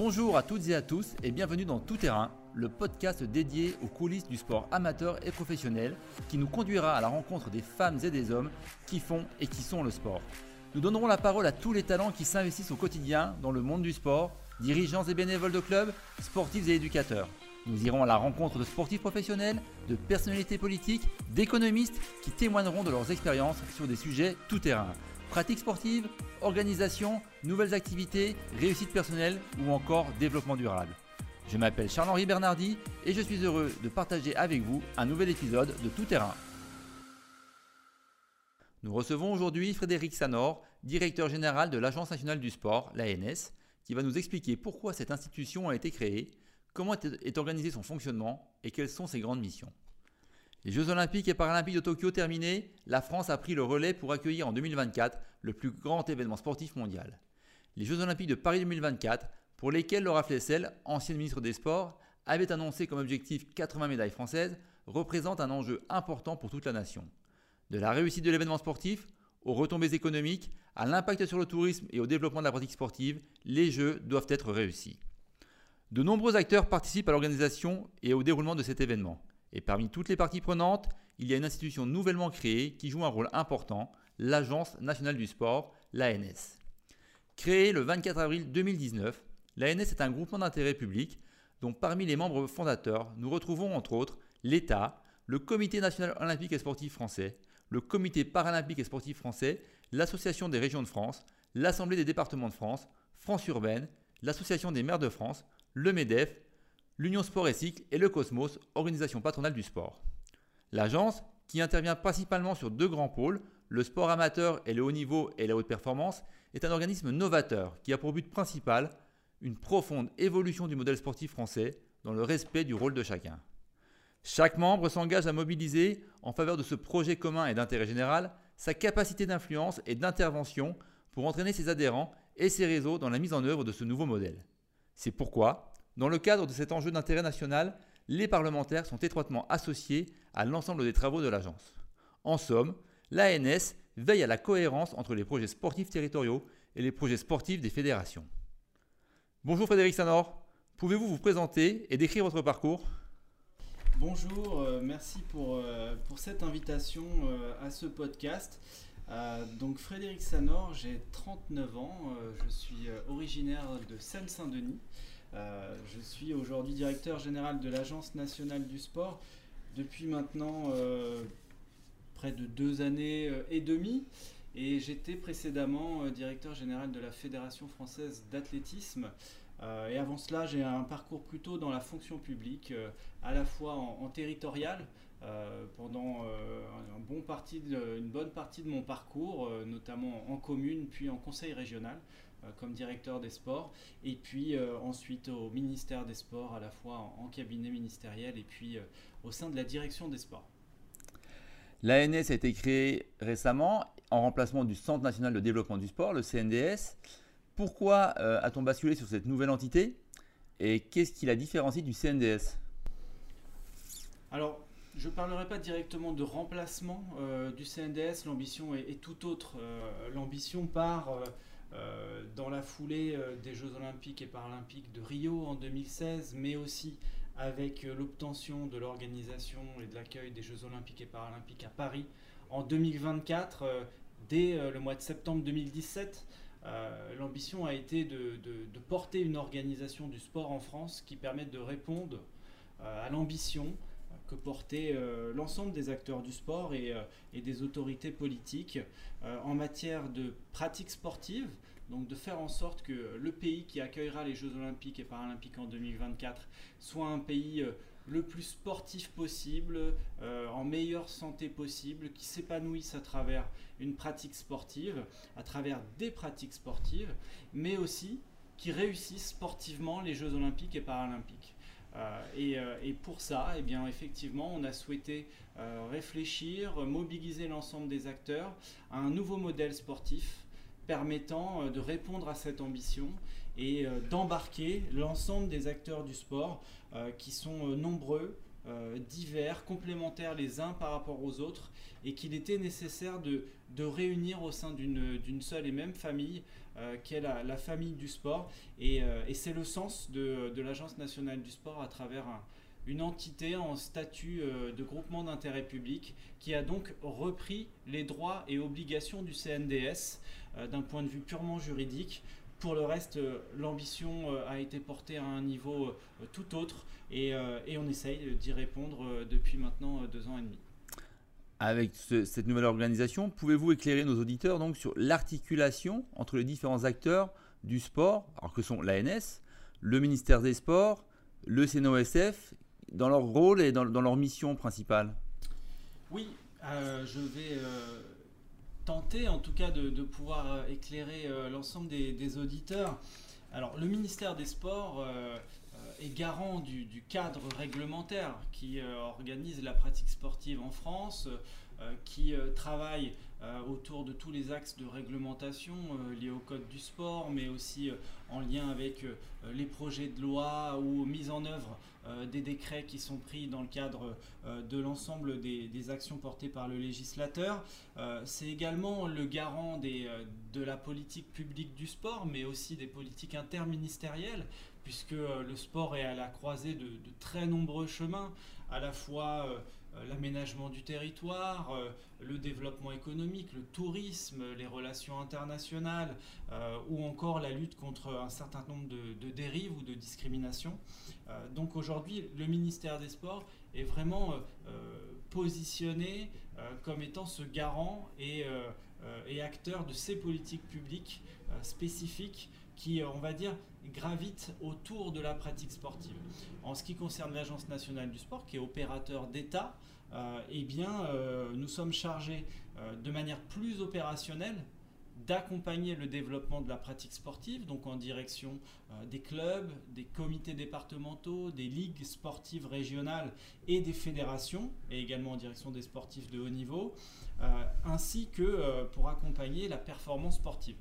Bonjour à toutes et à tous et bienvenue dans Tout Terrain, le podcast dédié aux coulisses du sport amateur et professionnel qui nous conduira à la rencontre des femmes et des hommes qui font et qui sont le sport. Nous donnerons la parole à tous les talents qui s'investissent au quotidien dans le monde du sport, dirigeants et bénévoles de clubs, sportifs et éducateurs. Nous irons à la rencontre de sportifs professionnels, de personnalités politiques, d'économistes qui témoigneront de leurs expériences sur des sujets tout terrain. Pratiques sportives, organisation, nouvelles activités, réussite personnelle ou encore développement durable. Je m'appelle Charles-Henri Bernardi et je suis heureux de partager avec vous un nouvel épisode de Tout Terrain. Nous recevons aujourd'hui Frédéric Sanor, directeur général de l'Agence nationale du sport, l'ANS, qui va nous expliquer pourquoi cette institution a été créée, comment est organisé son fonctionnement et quelles sont ses grandes missions. Les Jeux olympiques et paralympiques de Tokyo terminés, la France a pris le relais pour accueillir en 2024 le plus grand événement sportif mondial. Les Jeux olympiques de Paris 2024, pour lesquels Laura Flessel, ancienne ministre des Sports, avait annoncé comme objectif 80 médailles françaises, représentent un enjeu important pour toute la nation. De la réussite de l'événement sportif aux retombées économiques, à l'impact sur le tourisme et au développement de la pratique sportive, les Jeux doivent être réussis. De nombreux acteurs participent à l'organisation et au déroulement de cet événement. Et parmi toutes les parties prenantes, il y a une institution nouvellement créée qui joue un rôle important, l'Agence nationale du sport, l'ANS. Créée le 24 avril 2019, l'ANS est un groupement d'intérêt public dont parmi les membres fondateurs, nous retrouvons entre autres l'État, le Comité national olympique et sportif français, le Comité paralympique et sportif français, l'Association des régions de France, l'Assemblée des départements de France, France urbaine, l'Association des maires de France, le MEDEF, l'Union Sport et Cycle et le Cosmos, organisation patronale du sport. L'agence, qui intervient principalement sur deux grands pôles, le sport amateur et le haut niveau et la haute performance, est un organisme novateur qui a pour but principal une profonde évolution du modèle sportif français dans le respect du rôle de chacun. Chaque membre s'engage à mobiliser, en faveur de ce projet commun et d'intérêt général, sa capacité d'influence et d'intervention pour entraîner ses adhérents et ses réseaux dans la mise en œuvre de ce nouveau modèle. C'est pourquoi dans le cadre de cet enjeu d'intérêt national, les parlementaires sont étroitement associés à l'ensemble des travaux de l'agence. En somme, l'ANS veille à la cohérence entre les projets sportifs territoriaux et les projets sportifs des fédérations. Bonjour Frédéric Sanor, pouvez-vous vous présenter et décrire votre parcours? Bonjour, euh, merci pour, euh, pour, cette invitation euh, à ce podcast. donc Frédéric Sanor, j'ai 39 ans, je suis originaire de Seine-Saint-Denis. Euh, je suis aujourd'hui directeur général de l'Agence nationale du sport depuis maintenant euh, près de deux années euh, et demie. Et j'étais précédemment directeur général de la Fédération française d'athlétisme. et avant cela, j'ai un parcours plutôt dans la fonction publique, à la fois en, territorial, pendant une bonne partie de mon parcours, notamment en commune, puis en conseil régional. Euh, comme directeur des sports, et puis euh, ensuite au ministère des Sports, à la fois en, cabinet ministériel et puis euh, au sein de la direction des sports. L'ANS a été créée récemment en remplacement du Centre national de développement du sport, le CNDS. Pourquoi a-t-on basculé sur cette nouvelle entité? Et qu'est-ce qui la différencie du CNDS Alors, je ne parlerai pas directement de remplacement du CNDS, l'ambition est, tout autre. l'ambition part euh, dans la foulée euh, des Jeux olympiques et paralympiques de Rio en 2016, mais aussi avec euh, l'obtention de l'organisation et de l'accueil des Jeux olympiques et paralympiques à Paris en 2024, dès le mois de septembre 2017. L'ambition a été de, porter une organisation du sport en France qui permette de répondre à l'ambition que portait l'ensemble des acteurs du sport et, et des autorités politiques en matière de pratiques sportives, donc de faire en sorte que le pays qui accueillera les Jeux olympiques et paralympiques en 2024 soit un pays euh, le plus sportif possible, euh, en meilleure santé possible, qui s'épanouisse à travers une pratique sportive, à travers des pratiques sportives, mais aussi qui réussissent sportivement les Jeux olympiques et paralympiques. Euh, et, pour ça, eh bien, effectivement, on a souhaité réfléchir, mobiliser l'ensemble des acteurs à un nouveau modèle sportif permettant euh, de répondre à cette ambition et euh, d'embarquer l'ensemble des acteurs du sport euh, qui sont nombreux, divers, complémentaires les uns par rapport aux autres, et qu'il était nécessaire de de réunir au sein d'une seule et même famille, qui est la, famille du sport. Et, c'est le sens de, l'Agence nationale du sport à travers une entité en statut de groupement d'intérêt public qui a donc repris les droits et obligations du CNDS d'un point de vue purement juridique pour le reste, euh, l'ambition euh, a été portée à un niveau euh, tout autre et, on essaye d'y répondre depuis maintenant deux ans et demi. Avec cette nouvelle organisation, pouvez-vous éclairer nos auditeurs donc sur l'articulation entre les différents acteurs du sport, alors que sont l'ANS, le ministère des Sports, le CNOSF, dans leur rôle et dans, leur mission principale? Oui, je vais tenter en tout cas de, pouvoir euh, éclairer euh, l'ensemble des, auditeurs. Alors le ministère des Sports euh, est garant du, cadre réglementaire qui organise la pratique sportive en France, qui travaille autour de tous les axes de réglementation liés au code du sport, mais aussi en lien avec les projets de loi ou mise en œuvre euh, des décrets qui sont pris dans le cadre euh, de l'ensemble des, actions portées par le législateur. Euh, c'est également le garant de la politique publique du sport, mais aussi des politiques interministérielles, puisque le sport est à la croisée de, très nombreux chemins, à la fois euh, l'aménagement du territoire, euh, le développement économique, le tourisme, les relations internationales euh, ou encore la lutte contre un certain nombre de, dérives ou de discriminations. donc aujourd'hui, le ministère des Sports est vraiment positionné comme étant ce garant et, acteur de ces politiques publiques spécifiques qui, on va dire, gravitent autour de la pratique sportive. En ce qui concerne l'Agence nationale du sport, qui est opérateur d'État, euh, eh euh, nous sommes chargés euh, de manière plus opérationnelle d'accompagner le développement de la pratique sportive, donc en direction des clubs, des comités départementaux, des ligues sportives régionales et des fédérations, et également en direction des sportifs de haut niveau, ainsi que pour accompagner la performance sportive.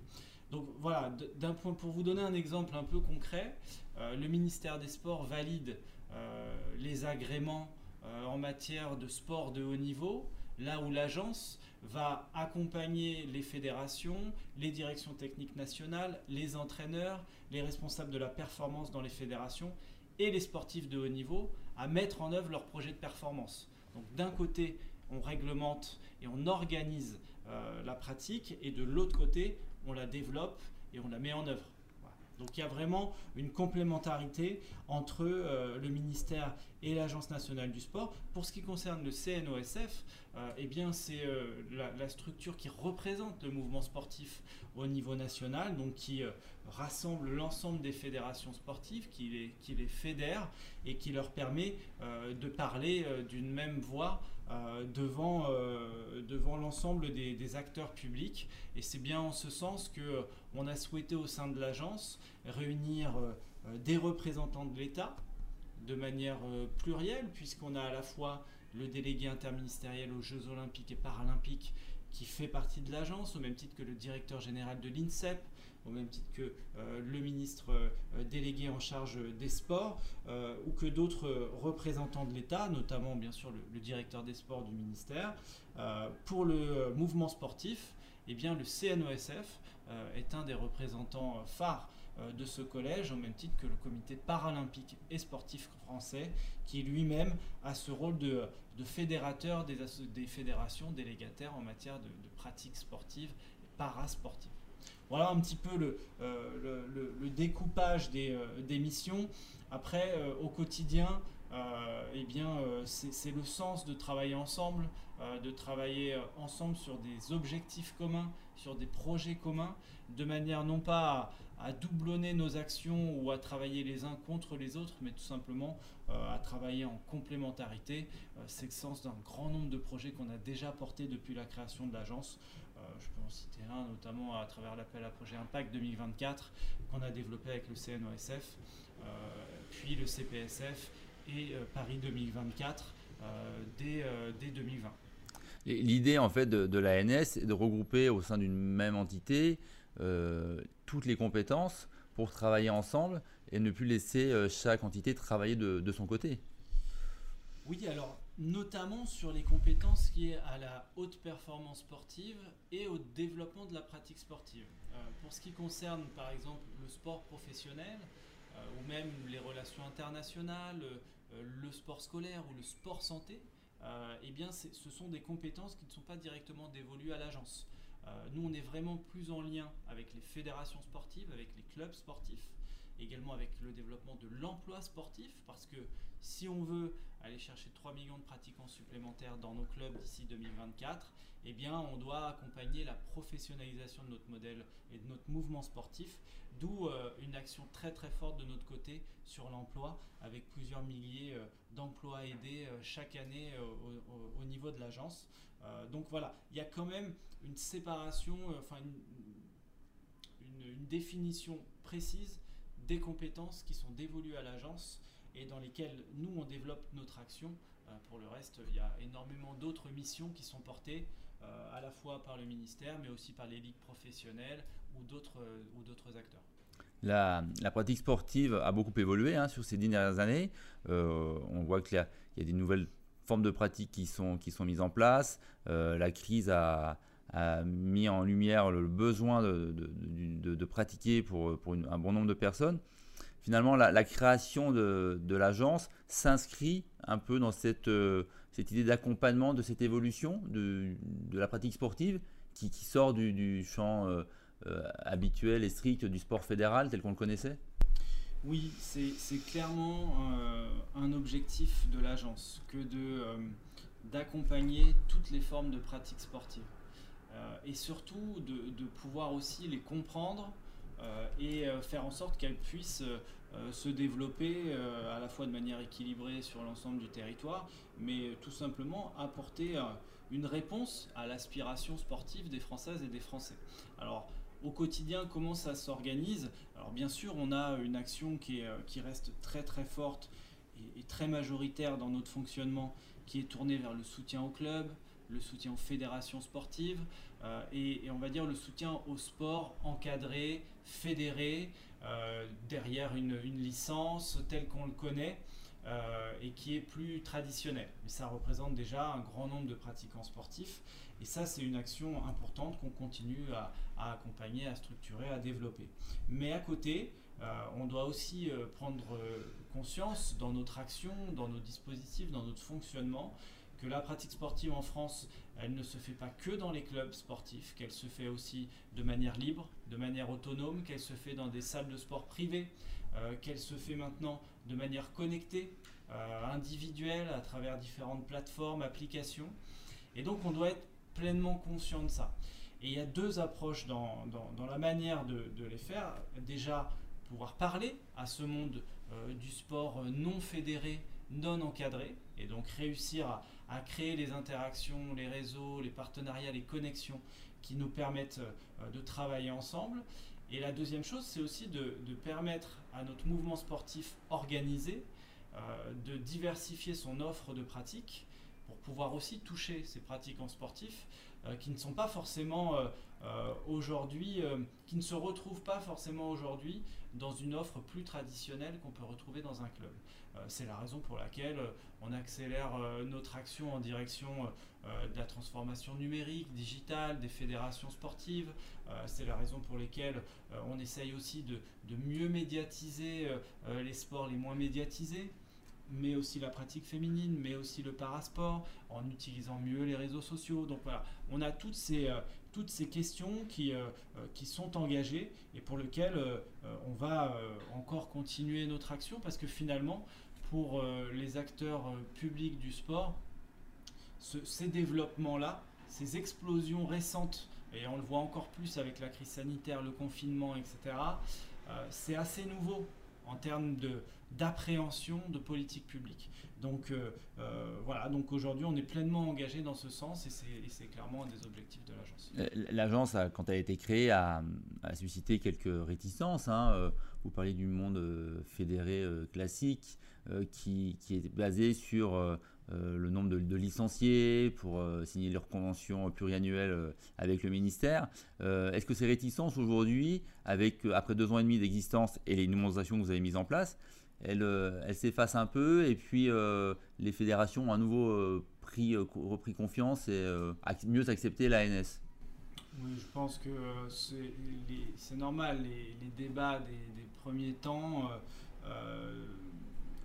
Donc voilà, d'un point, pour vous donner un exemple un peu concret, le ministère des Sports valide les agréments euh, en matière de sport de haut niveau, là où l'agence va accompagner les fédérations, les directions techniques nationales, les entraîneurs, les responsables de la performance dans les fédérations et les sportifs de haut niveau à mettre en œuvre leurs projets de performance. Donc d'un côté, on réglemente et on organise euh, la pratique et de l'autre côté, on la développe et on la met en œuvre. Donc il y a vraiment une complémentarité entre euh, le ministère et l'Agence nationale du sport. Pour ce qui concerne le CNOSF, euh, eh bien c'est euh, la, structure qui représente le mouvement sportif au niveau national, donc qui rassemble l'ensemble des fédérations sportives, qui les, qui les fédère et qui leur permet de parler d'une même voix devant, devant l'ensemble des, des, acteurs publics. Et c'est bien en ce sens que on a souhaité au sein de l'agence réunir des représentants de l'État de manière euh, plurielle, puisqu'on a à la fois le délégué interministériel aux Jeux olympiques et paralympiques qui fait partie de l'agence, au même titre que le directeur général de l'INSEP, au même titre que euh, le ministre euh, délégué en charge des sports, ou que d'autres représentants de l'État, notamment bien sûr le, directeur des sports du ministère. pour le mouvement sportif, eh bien, le CNOSF est un des représentants phares de ce collège, au même titre que le comité paralympique et sportif français, qui lui-même a ce rôle de, fédérateur des, fédérations délégataires en matière de, pratiques sportives et parasportives. Voilà un petit peu le, euh, découpage euh, des, missions. Après, au quotidien, eh bien, c'est le sens de travailler ensemble, de travailler ensemble sur des objectifs communs, sur des projets communs, de manière non pas à doublonner nos actions ou à travailler les uns contre les autres, mais tout simplement euh, à travailler en complémentarité. Euh, c'est le sens d'un grand nombre de projets qu'on a déjà portés depuis la création de l'agence. Euh, je peux en citer un, notamment à travers l'appel à projet Impact 2024 qu'on a développé avec le CNOSF, puis le CPSF et Paris 2024 dès, dès 2020. L'idée en fait de, de l'ANS est de regrouper au sein d'une même entité euh, toutes les compétences pour travailler ensemble et ne plus laisser euh, chaque entité travailler de, son côté. Oui, alors notamment sur les compétences liées à la haute performance sportive et au développement de la pratique sportive. Euh, pour ce qui concerne par exemple le sport professionnel euh, ou même les relations internationales, euh, le sport scolaire ou le sport santé, eh bien ce sont des compétences qui ne sont pas directement dévolues à l'agence. nous, on est vraiment plus en lien avec les fédérations sportives, avec les clubs sportifs, également avec le développement de l'emploi sportif, parce que si on veut aller chercher 3 millions de pratiquants supplémentaires dans nos clubs d'ici 2024, eh bien, on doit accompagner la professionnalisation de notre modèle et de notre mouvement sportif, d'où euh, une action très très forte de notre côté sur l'emploi, avec plusieurs milliers euh, d'emplois aidés euh, chaque année au, niveau de l'agence. donc voilà, il y a quand même une séparation, enfin une définition précise des compétences qui sont dévolues à l'agence et dans lesquelles nous, on développe notre action. Euh, pour le reste, il y a énormément d'autres missions qui sont portées euh, à la fois par le ministère, mais aussi par les ligues professionnelles ou d'autres euh, acteurs. La, pratique sportive a beaucoup évolué hein, sur ces dix dernières années. on voit qu'il y, a des nouvelles formes de pratiques qui sont, qui sont mises en place. la crise a, mis en lumière le besoin de, de, pratiquer pour, pour un bon nombre de personnes finalement, la, création de, l'agence s'inscrit un peu dans cette, euh, idée d'accompagnement de cette évolution de, la pratique sportive qui, sort du, champ euh, euh, habituel et strict du sport fédéral tel qu'on le connaissait? Oui, c'est clairement un objectif de l'agence que d'accompagner toutes les formes de pratique sportive et surtout de, pouvoir aussi les comprendre et faire en sorte qu'elles puissent euh, se développer euh, à la fois de manière équilibrée sur l'ensemble du territoire, mais tout simplement apporter euh, une réponse à l'aspiration sportive des Françaises et des Français. Alors, au quotidien, comment ça s'organise? Alors, bien sûr, on a une action qui, est, qui reste très très forte et, très majoritaire dans notre fonctionnement, qui est tournée vers le soutien au club, le soutien aux fédérations sportives et, et, on va dire le soutien au sport encadré, fédéré, euh, derrière une, licence telle qu'on le connaît euh, et qui est plus traditionnelle. Mais ça représente déjà un grand nombre de pratiquants sportifs et ça c'est une action importante qu'on continue à, accompagner, à structurer, à développer. Mais à côté, euh, on doit aussi prendre conscience dans notre action, dans nos dispositifs, dans notre fonctionnement, que la pratique sportive en France, elle ne se fait pas que dans les clubs sportifs, qu'elle se fait aussi de manière libre, de manière autonome, qu'elle se fait dans des salles de sport privées, euh, qu'elle se fait maintenant de manière connectée, euh, individuelle, à travers différentes plateformes, applications. Et donc on doit être pleinement conscient de ça. Et il y a deux approches dans, la manière de, les faire. Déjà, pouvoir parler à ce monde euh, du sport non fédéré, non encadré, et donc réussir à, à créer les interactions, les réseaux, les partenariats, les connexions qui nous permettent euh, de travailler ensemble. Et la deuxième chose, c'est aussi de, permettre à notre mouvement sportif organisé euh, de diversifier son offre de pratiques pour pouvoir aussi toucher ces pratiquants sportifs euh, qui ne sont pas forcément aujourd'hui, qui ne se retrouvent pas forcément aujourd'hui dans une offre plus traditionnelle qu'on peut retrouver dans un club. Euh, c'est la raison pour laquelle euh, on accélère euh, notre action en direction de la transformation numérique, digitale, des fédérations sportives. c'est la raison pour laquelle on essaye aussi de, mieux médiatiser les sports les moins médiatisés mais aussi la pratique féminine, mais aussi le parasport, en utilisant mieux les réseaux sociaux. Donc voilà, on a toutes ces, toutes ces questions qui, qui sont engagées et pour lesquelles on va encore continuer notre action parce que finalement, pour euh, les acteurs euh, publics du sport, ces développements-là, ces explosions récentes, et on le voit encore plus avec la crise sanitaire, le confinement, etc., euh, c'est assez nouveau en termes d'appréhension de, politique publique. Donc voilà, donc aujourd'hui on est pleinement engagé dans ce sens et c'est clairement un des objectifs de l'agence. L'agence, quand elle a été créée, a, suscité quelques réticences. Hein. Vous parliez du monde fédéré classique. Euh, qui, est basé sur euh, euh, le nombre de, licenciés pour signer leur convention pluriannuelle avec le ministère. Est-ce que ces réticences aujourd'hui, avec après deux ans et demi d'existence et les numérosations que vous avez mises en place, elle, elle s'efface un peu et puis les fédérations ont à nouveau pris, repris confiance et mieux accepté l'ANS. Oui, je pense que c'est normal, les, débats des, premiers temps,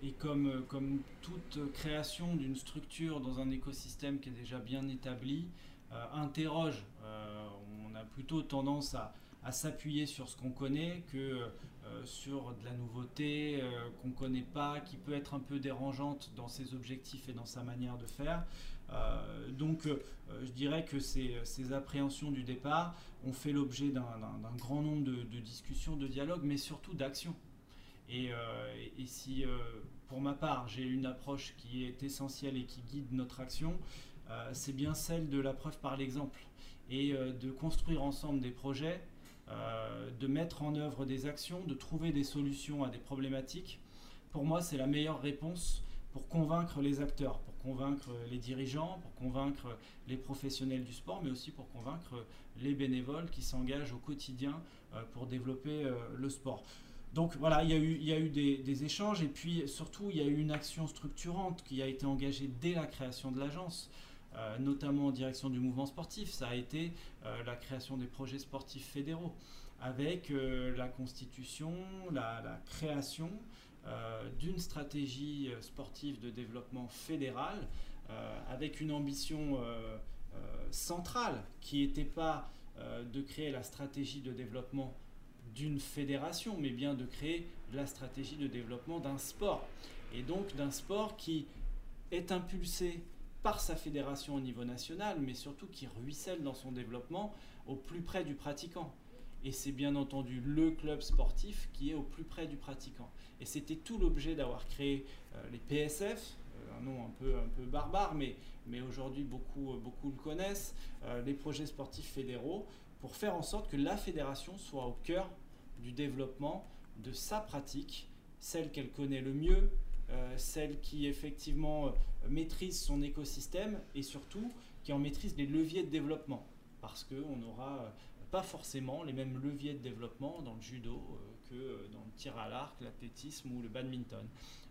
et comme, comme toute création d'une structure dans un écosystème qui est déjà bien établi, interroge. on a plutôt tendance à, à s'appuyer sur ce qu'on connaît que euh, sur de la nouveauté euh, qu'on ne connaît pas, qui peut être un peu dérangeante dans ses objectifs et dans sa manière de faire. Euh, donc je dirais que ces, ces, appréhensions du départ ont fait l'objet d'un grand nombre de, discussions, de dialogues, mais surtout d'actions. Et, et, si pour ma part j'ai une approche qui est essentielle et qui guide notre action, c'est bien celle de la preuve par l'exemple et de construire ensemble des projets euh, de mettre en œuvre des actions, de trouver des solutions à des problématiques, pour moi, c'est la meilleure réponse pour convaincre les acteurs, pour convaincre les dirigeants, pour convaincre les professionnels du sport, mais aussi pour convaincre les bénévoles qui s'engagent au quotidien euh, pour développer euh, le sport. Donc voilà, il y a eu, des, échanges et puis surtout il y a eu une action structurante qui a été engagée dès la création de l'agence. Euh, notamment en direction du mouvement sportif, ça a été euh, la création des projets sportifs fédéraux, avec euh, la constitution, la, création d'une stratégie sportive de développement fédéral, avec une ambition centrale qui n'était pas de créer la stratégie de développement d'une fédération, mais bien de créer la stratégie de développement d'un sport. Et donc d'un sport qui est impulsé par sa fédération au niveau national, mais surtout qui ruisselle dans son développement au plus près du pratiquant. Et c'est bien entendu le club sportif qui est au plus près du pratiquant. Et c'était tout l'objet d'avoir créé euh, les PSF, euh, un nom un peu, un peu barbare, mais, mais aujourd'hui beaucoup, beaucoup le connaissent, euh, les projets sportifs fédéraux, pour faire en sorte que la fédération soit au cœur du développement de sa pratique, celle qu'elle connaît le mieux, euh, celle qui effectivement euh, maîtrise son écosystème et surtout qui en maîtrise les leviers de développement. Parce qu'on n'aura euh, pas forcément les mêmes leviers de développement dans le judo que dans le tir à l'arc, l'athlétisme ou le badminton.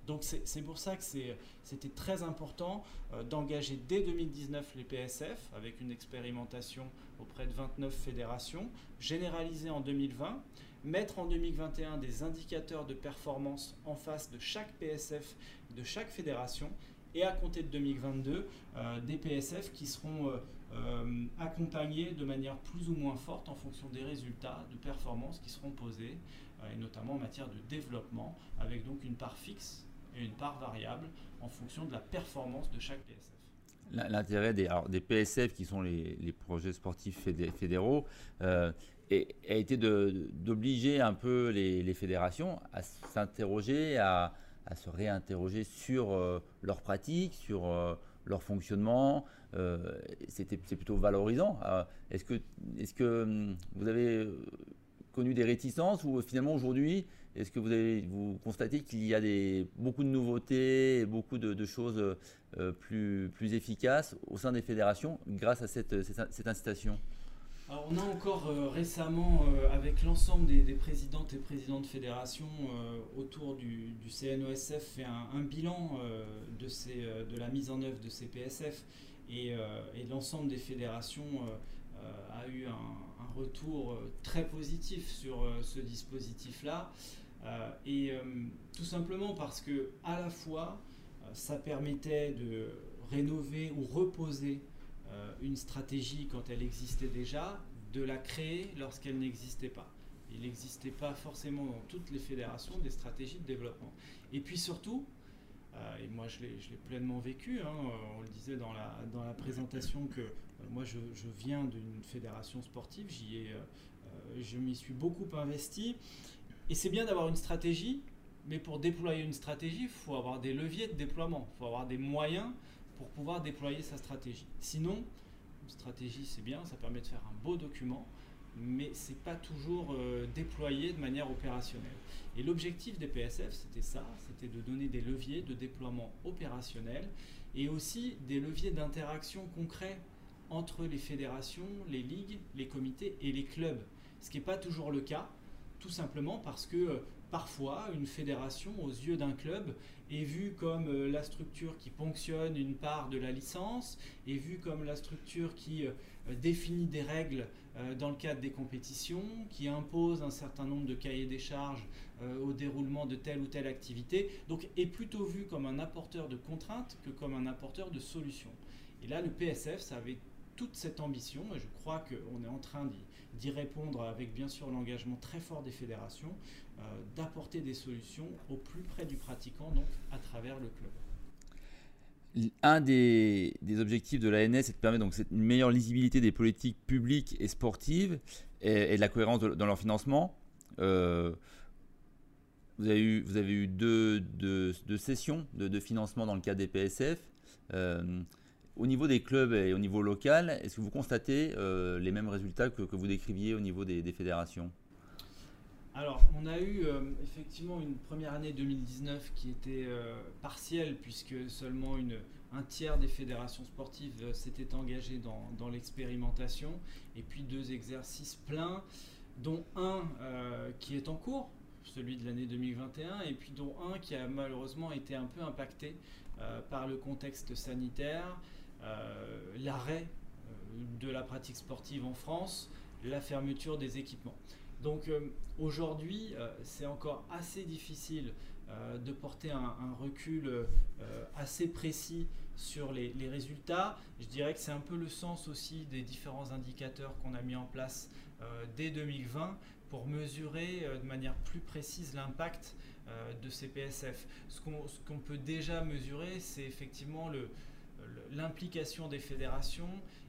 Donc c'est pour ça que c'était très important d'engager dès 2019 les PSF avec une expérimentation auprès de 29 fédérations, généralisée en 2020 mettre en 2021 des indicateurs de performance en face de chaque PSF, de chaque fédération, et à compter de 2022, euh, des PSF qui seront euh, euh, accompagnés de manière plus ou moins forte en fonction des résultats de performance qui seront posés, et notamment en matière de développement, avec donc une part fixe et une part variable en fonction de la performance de chaque PSF. L'intérêt des, PSF, qui sont les, les projets sportifs fédéraux, a été d'obliger un peu les, fédérations à s'interroger, à, se réinterroger sur euh, leurs pratiques, sur euh, leur fonctionnement. Euh, c'est plutôt valorisant. Est-ce que, est que hum, vous avez connu des réticences ou finalement aujourd'hui, est-ce que vous, constatez qu'il y a des, beaucoup de nouveautés, beaucoup de, choses plus, plus efficaces au sein des fédérations grâce à cette, cette incitation? On a encore euh, récemment, euh, avec l'ensemble des, présidentes et présidents de fédération euh, autour du, CNOSF, fait un, bilan de, la mise en œuvre de ces PSF et, l'ensemble des fédérations a eu un, retour très positif sur ce dispositif-là. et tout simplement parce que à la fois ça permettait de rénover ou reposer une stratégie quand elle existait déjà, de la créer lorsqu'elle n'existait pas. Il n'existait pas forcément dans toutes les fédérations des stratégies de développement. Et puis surtout, euh, et moi je l'ai pleinement vécu, hein, euh, on le disait dans la, dans la présentation que moi je, je viens d'une fédération sportive, j'y ai, je m'y suis beaucoup investi. Et c'est bien d'avoir une stratégie, mais pour déployer une stratégie, il faut avoir des leviers de déploiement, il faut avoir des moyens pour pouvoir déployer sa stratégie. Sinon, une stratégie c'est bien, ça permet de faire un beau document, mais c'est pas toujours euh, déployé de manière opérationnelle. Et l'objectif des PSF, c'était ça, c'était de donner des leviers de déploiement opérationnel et aussi des leviers d'interaction concrets entre les fédérations, les ligues, les comités et les clubs. Ce qui n'est pas toujours le cas. tout simplement parce que parfois une fédération aux yeux d'un club est vue comme la structure qui ponctionne une part de la licence, est vue comme la structure qui définit des règles dans le cadre des compétitions, qui impose un certain nombre de cahiers des charges au déroulement de telle ou telle activité, donc est plutôt vue comme un apporteur de contraintes que comme un apporteur de solutions. Et là, le PSF, ça avait toute cette ambition, et je crois qu'on est en train d'y répondre avec bien sûr l'engagement très fort des fédérations, euh, d'apporter des solutions au plus près du pratiquant, donc à travers le club. Un des, objectifs de l'ANS est de permettre donc une meilleure lisibilité des politiques publiques et sportives et, de la cohérence dans leur financement. Euh, vous avez eu, vous avez eu deux, sessions de, financement dans le cadre des PSF. Euh, au niveau des clubs et au niveau local, est-ce que vous constatez euh, les mêmes résultats que, vous décriviez au niveau des, fédérations? Alors, on a eu euh, effectivement une première année 2019 qui était euh, partielle, puisque seulement une, un tiers des fédérations sportives s'étaient engagées dans, l'expérimentation, et puis deux exercices pleins, dont un qui est en cours, celui de l'année 2021, et puis dont un qui a malheureusement été un peu impacté par le contexte sanitaire euh, l'arrêt euh, de la pratique sportive en France, la fermeture des équipements. Donc euh, aujourd'hui, c'est encore assez difficile de porter un, recul assez précis sur les, résultats. Je dirais que c'est un peu le sens aussi des différents indicateurs qu'on a mis en place dès 2020 pour mesurer de manière plus précise l'impact de ces PSF. Ce qu'on peut déjà mesurer, c'est effectivement le, l'implication des fédérations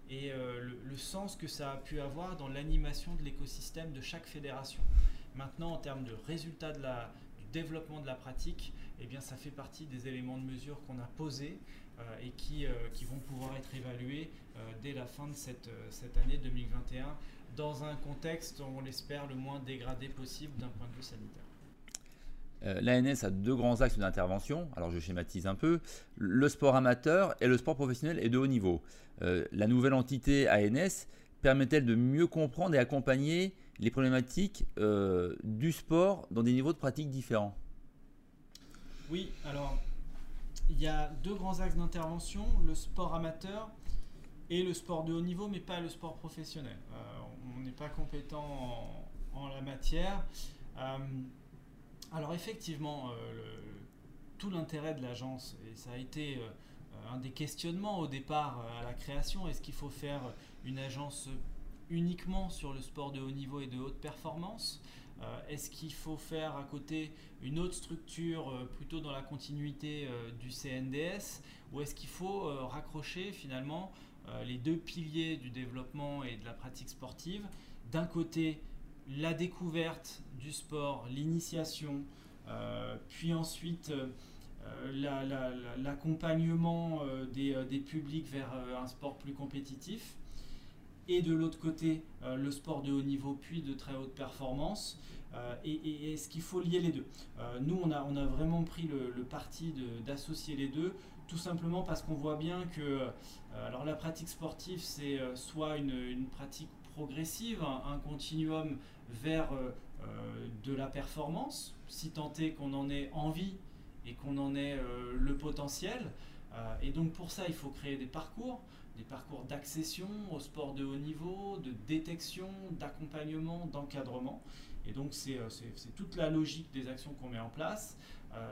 et euh, le, sens que ça a pu avoir dans l'animation de l'écosystème de chaque fédération. Maintenant, en termes de résultats de la, du développement de la pratique, eh bien, ça fait partie des éléments de mesure qu'on a posés euh, et qui, euh, qui, vont pouvoir être évalués dès la fin de cette, cette année 2021 dans un contexte, on l'espère, le moins dégradé possible d'un point de vue sanitaire. Euh, L'ANS a deux grands axes d'intervention. Alors je schématise un peu. Le sport amateur et le sport professionnel et de haut niveau. Euh, la nouvelle entité ANS permet-elle de mieux comprendre et accompagner les problématiques euh, du sport dans des niveaux de pratique différents? Oui, alors il y a deux grands axes d'intervention, le sport amateur et le sport de haut niveau, mais pas le sport professionnel. on n'est pas compétent en, la matière. Alors effectivement, euh, tout l'intérêt de l'agence, et ça a été euh, un des questionnements au départ euh, à la création, est-ce qu'il faut faire une agence uniquement sur le sport de haut niveau et de haute performance? Est-ce qu'il faut faire à côté une autre structure plutôt dans la continuité du CNDS Ou est-ce qu'il faut raccrocher finalement les deux piliers du développement et de la pratique sportive? D'un côté, la découverte du sport, l'initiation, euh, puis ensuite euh, l'accompagnement euh, des, publics vers un sport plus compétitif, et de l'autre côté le sport de haut niveau puis de très haute performance. et, est-ce qu'il faut lier les deux Nous, on a, on a vraiment pris le, parti d'associer les deux, tout simplement parce qu'on voit bien que alors la pratique sportive, c'est soit une, pratique progressive, un, continuum vers euh, euh, de la performance, si tant est qu'on en ait envie et qu'on en ait euh, le potentiel. et donc pour ça, il faut créer des parcours, des parcours d'accession au sport de haut niveau, de détection, d'accompagnement, d'encadrement. Et donc c'est toute la logique des actions qu'on met en place.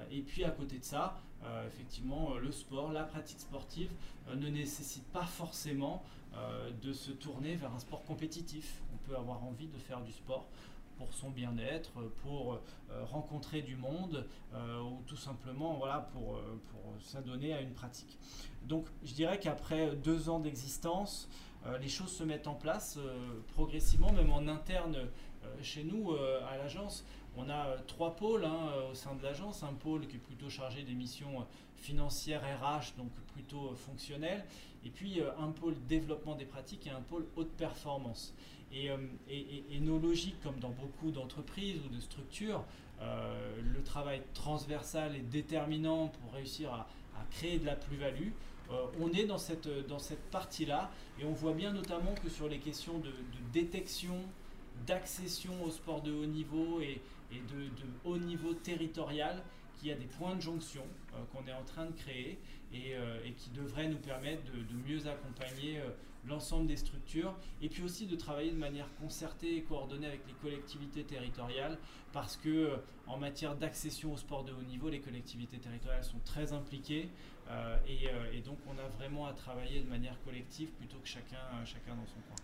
et puis à côté de ça, effectivement, le sport, la pratique sportive ne nécessite pas forcément de se tourner vers un sport compétitif. Avoir envie de faire du sport pour son bien-être, pour euh, rencontrer du monde euh, ou tout simplement voilà, pour, euh, pour s'adonner à une pratique. Donc je dirais qu'après deux ans d'existence, les choses se mettent en place progressivement, même en interne chez nous à l'agence. On a trois pôles hein, au sein de l'agence, un pôle qui est plutôt chargé des missions financières RH, donc plutôt fonctionnelles, et puis un pôle développement des pratiques et un pôle haute performance. Euh, et, nos logiques, comme dans beaucoup d'entreprises ou de structures, euh, le travail transversal est déterminant pour réussir à, créer de la plus-value. Euh, on est dans cette, dans cette partie-là et on voit bien notamment que sur les questions de, détection, d'accession au sport de haut niveau et, de, haut niveau territorial qu'il y a des points de jonction qu'on est en train de créer et, qui devraient nous permettre de, mieux accompagner l'ensemble des structures et puis aussi de travailler de manière concertée et coordonnée avec les collectivités territoriales parce que en matière d'accession au sport de haut niveau, les collectivités territoriales sont très impliquées euh, euh, et, donc on a vraiment à travailler de manière collective plutôt que chacun, chacun dans son coin.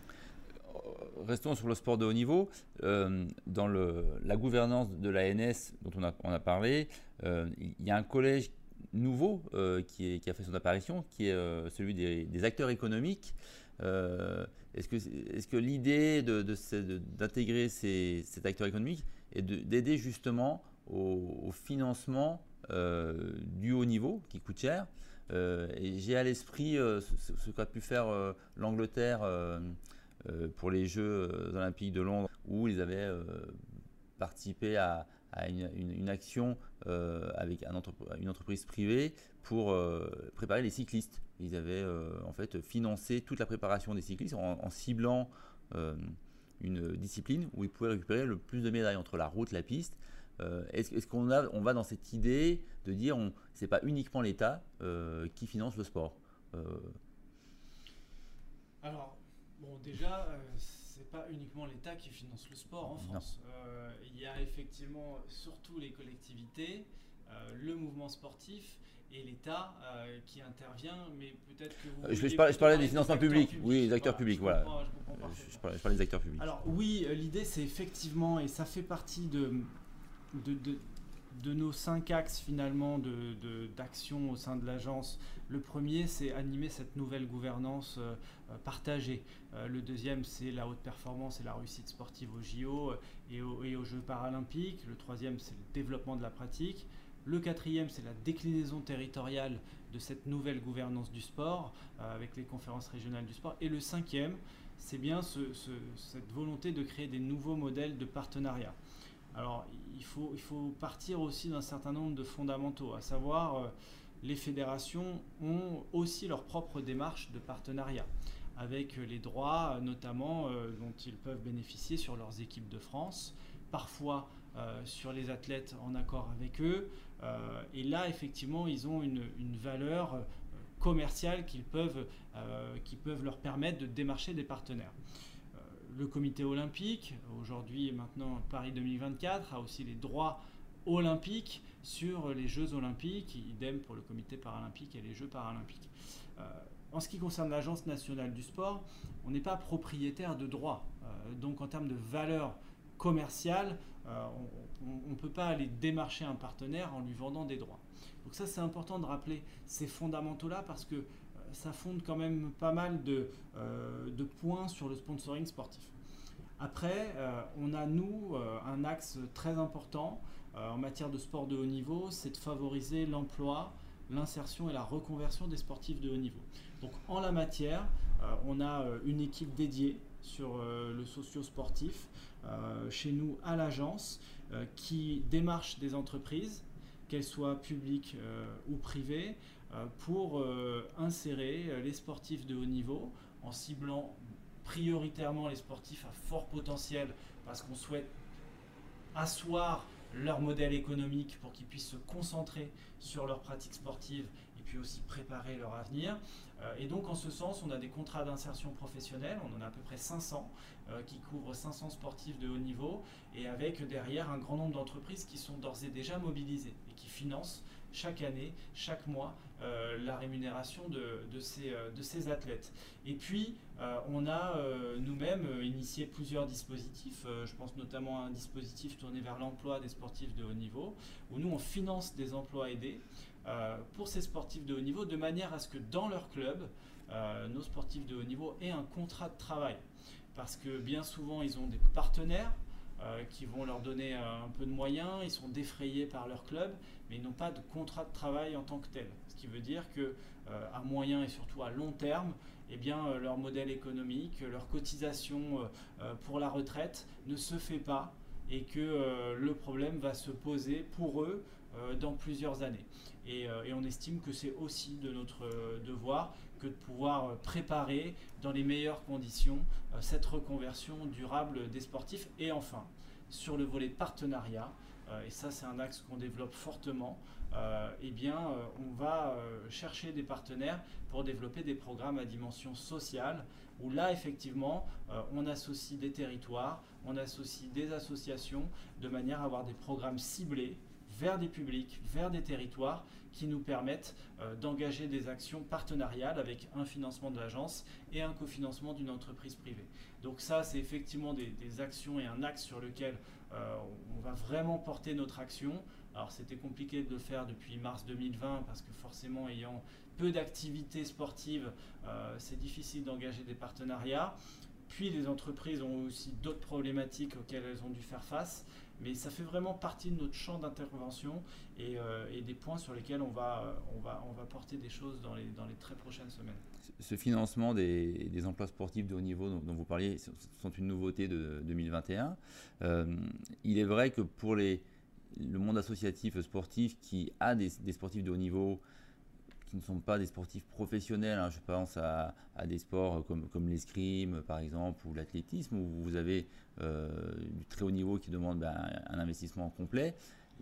Euh, restons sur le sport de haut niveau. dans la gouvernance de l'ANS dont on a parlé, il y a un collège nouveau qui, est, qui, a fait son apparition, qui est celui des, acteurs économiques. est-ce que, l'idée d'intégrer cet acteur économique est d'aider justement au financement euh, du haut niveau qui coûte cher? Euh, j'ai à l'esprit euh, ce, qu'a pu faire l'Angleterre pour les Jeux olympiques de Londres, où ils avaient participé à, une, action avec une entreprise privée pour préparer les cyclistes. Ils avaient en fait financé toute la préparation des cyclistes en, ciblant une discipline où ils pouvaient récupérer le plus de médailles entre la route, la piste. Euh, est-ce qu'on on va dans cette idée de dire ce n'est pas uniquement l'État euh, qui finance le sport euh, Alors, bon, déjà, c'est pas uniquement l'État qui finance le sport en France. Il y a effectivement surtout les collectivités, le mouvement sportif et l'État qui intervient, mais peut-être que vous. Je, parlais, des financements publics, oui, des acteurs publics, voilà. Je, parlais, des acteurs publics. Alors, oui, l'idée, c'est effectivement, et ça fait partie de, de, nos cinq axes finalement d'action de, au sein de l'agence, le premier c'est animer cette nouvelle gouvernance euh, euh, partagée. Euh, le deuxième c'est la haute performance et la réussite sportive au JO et aux Jeux paralympiques. Le troisième c'est le développement de la pratique. Le quatrième, c'est la déclinaison territoriale de cette nouvelle gouvernance du sport avec les conférences régionales du sport. Et le cinquième, c'est bien cette volonté de créer des nouveaux modèles de partenariat. Alors, il faut, partir aussi d'un certain nombre de fondamentaux, à savoir euh, les fédérations ont aussi leur propre démarche de partenariat, avec les droits notamment euh, dont ils peuvent bénéficier sur leurs équipes de France, parfois euh, sur les athlètes en accord avec eux. et là, effectivement, ils ont une, valeur commerciale qui peuvent leur permettre de démarcher des partenaires le comité olympique, aujourd'hui et maintenant Paris 2024, a aussi les droits olympiques sur les Jeux olympiques, idem pour le comité paralympique et les Jeux paralympiques. Euh, en ce qui concerne l'Agence nationale du sport, on n'est pas propriétaire de droits. Euh, donc en termes de valeur commerciale, euh, on ne peut pas aller démarcher un partenaire en lui vendant des droits. Donc ça c'est important de rappeler ces fondamentaux-là parce que ça fonde quand même pas mal de, euh, de points sur le sponsoring sportif. Après, euh, on a, nous, euh, un axe très important en matière de sport de haut niveau, c'est de favoriser l'emploi, l'insertion et la reconversion des sportifs de haut niveau. Donc en la matière, on a une équipe dédiée sur le socio-sportif chez nous à l'agence qui démarche des entreprises, qu'elles soient publiques ou privées, pour euh, insérer euh, les sportifs de haut niveau en ciblant prioritairement les sportifs à fort potentiel parce qu'on souhaite asseoir leur modèle économique pour qu'ils puissent se concentrer sur leurs pratiques sportives et puis aussi préparer leur avenir. et donc en ce sens, on a des contrats d'insertion professionnelle, on en a à peu près 500 qui couvrent 500 sportifs de haut niveau et avec derrière un grand nombre d'entreprises qui sont d'ores et déjà mobilisées et qui financent chaque année, chaque mois, euh, la rémunération de, de, ces, euh, de, ces, athlètes. Et puis, euh, on a nous-mêmes initié plusieurs dispositifs. je pense notamment à un dispositif tourné vers l'emploi des sportifs de haut niveau, où nous, on finance des emplois aidés pour ces sportifs de haut niveau, de manière à ce que dans leur club, nos sportifs de haut niveau aient un contrat de travail. Parce que bien souvent, ils ont des partenaires qui vont leur donner un peu de moyens, ils sont défrayés par leur club, mais ils n'ont pas de contrat de travail en tant que tel qui veut dire que euh, à moyen et surtout à long terme, eh bien, euh, leur modèle économique, leur cotisation euh, pour la retraite ne se fait pas et que le problème va se poser pour eux dans plusieurs années. Et, on estime que c'est aussi de notre devoir que de pouvoir préparer dans les meilleures conditions cette reconversion durable des sportifs. Et enfin, sur le volet partenariat, et ça c'est un axe qu'on développe fortement, euh, eh euh, on va euh, chercher des partenaires pour développer des programmes à dimension sociale, où là, effectivement, on associe des territoires, on associe des associations, de manière à avoir des programmes ciblés vers des publics, vers des territoires, qui nous permettent d'engager des actions partenariales avec un financement de l'agence et un cofinancement d'une entreprise privée. Donc ça, c'est effectivement des, actions et un axe sur lequel on va vraiment porter notre action. Alors c'était compliqué de le faire depuis mars 2020 parce que forcément ayant peu d'activités sportives, euh, c'est difficile d'engager des partenariats. Puis les entreprises ont aussi d'autres problématiques auxquelles elles ont dû faire face. Mais ça fait vraiment partie de notre champ d'intervention et, euh, des points sur lesquels on va, on va, on va porter des choses dans les, dans les très prochaines semaines. Ce financement des, des emplois sportifs de haut niveau dont, vous parliez sont une nouveauté de 2021. Euh, il est vrai que pour les, le monde associatif sportif qui a des, sportifs de haut niveau qui ne sont pas des sportifs professionnels. Hein. Je pense à, des sports comme, l'escrime, par exemple, ou l'athlétisme, où vous avez euh, du très haut niveau qui demande ben, un investissement complet.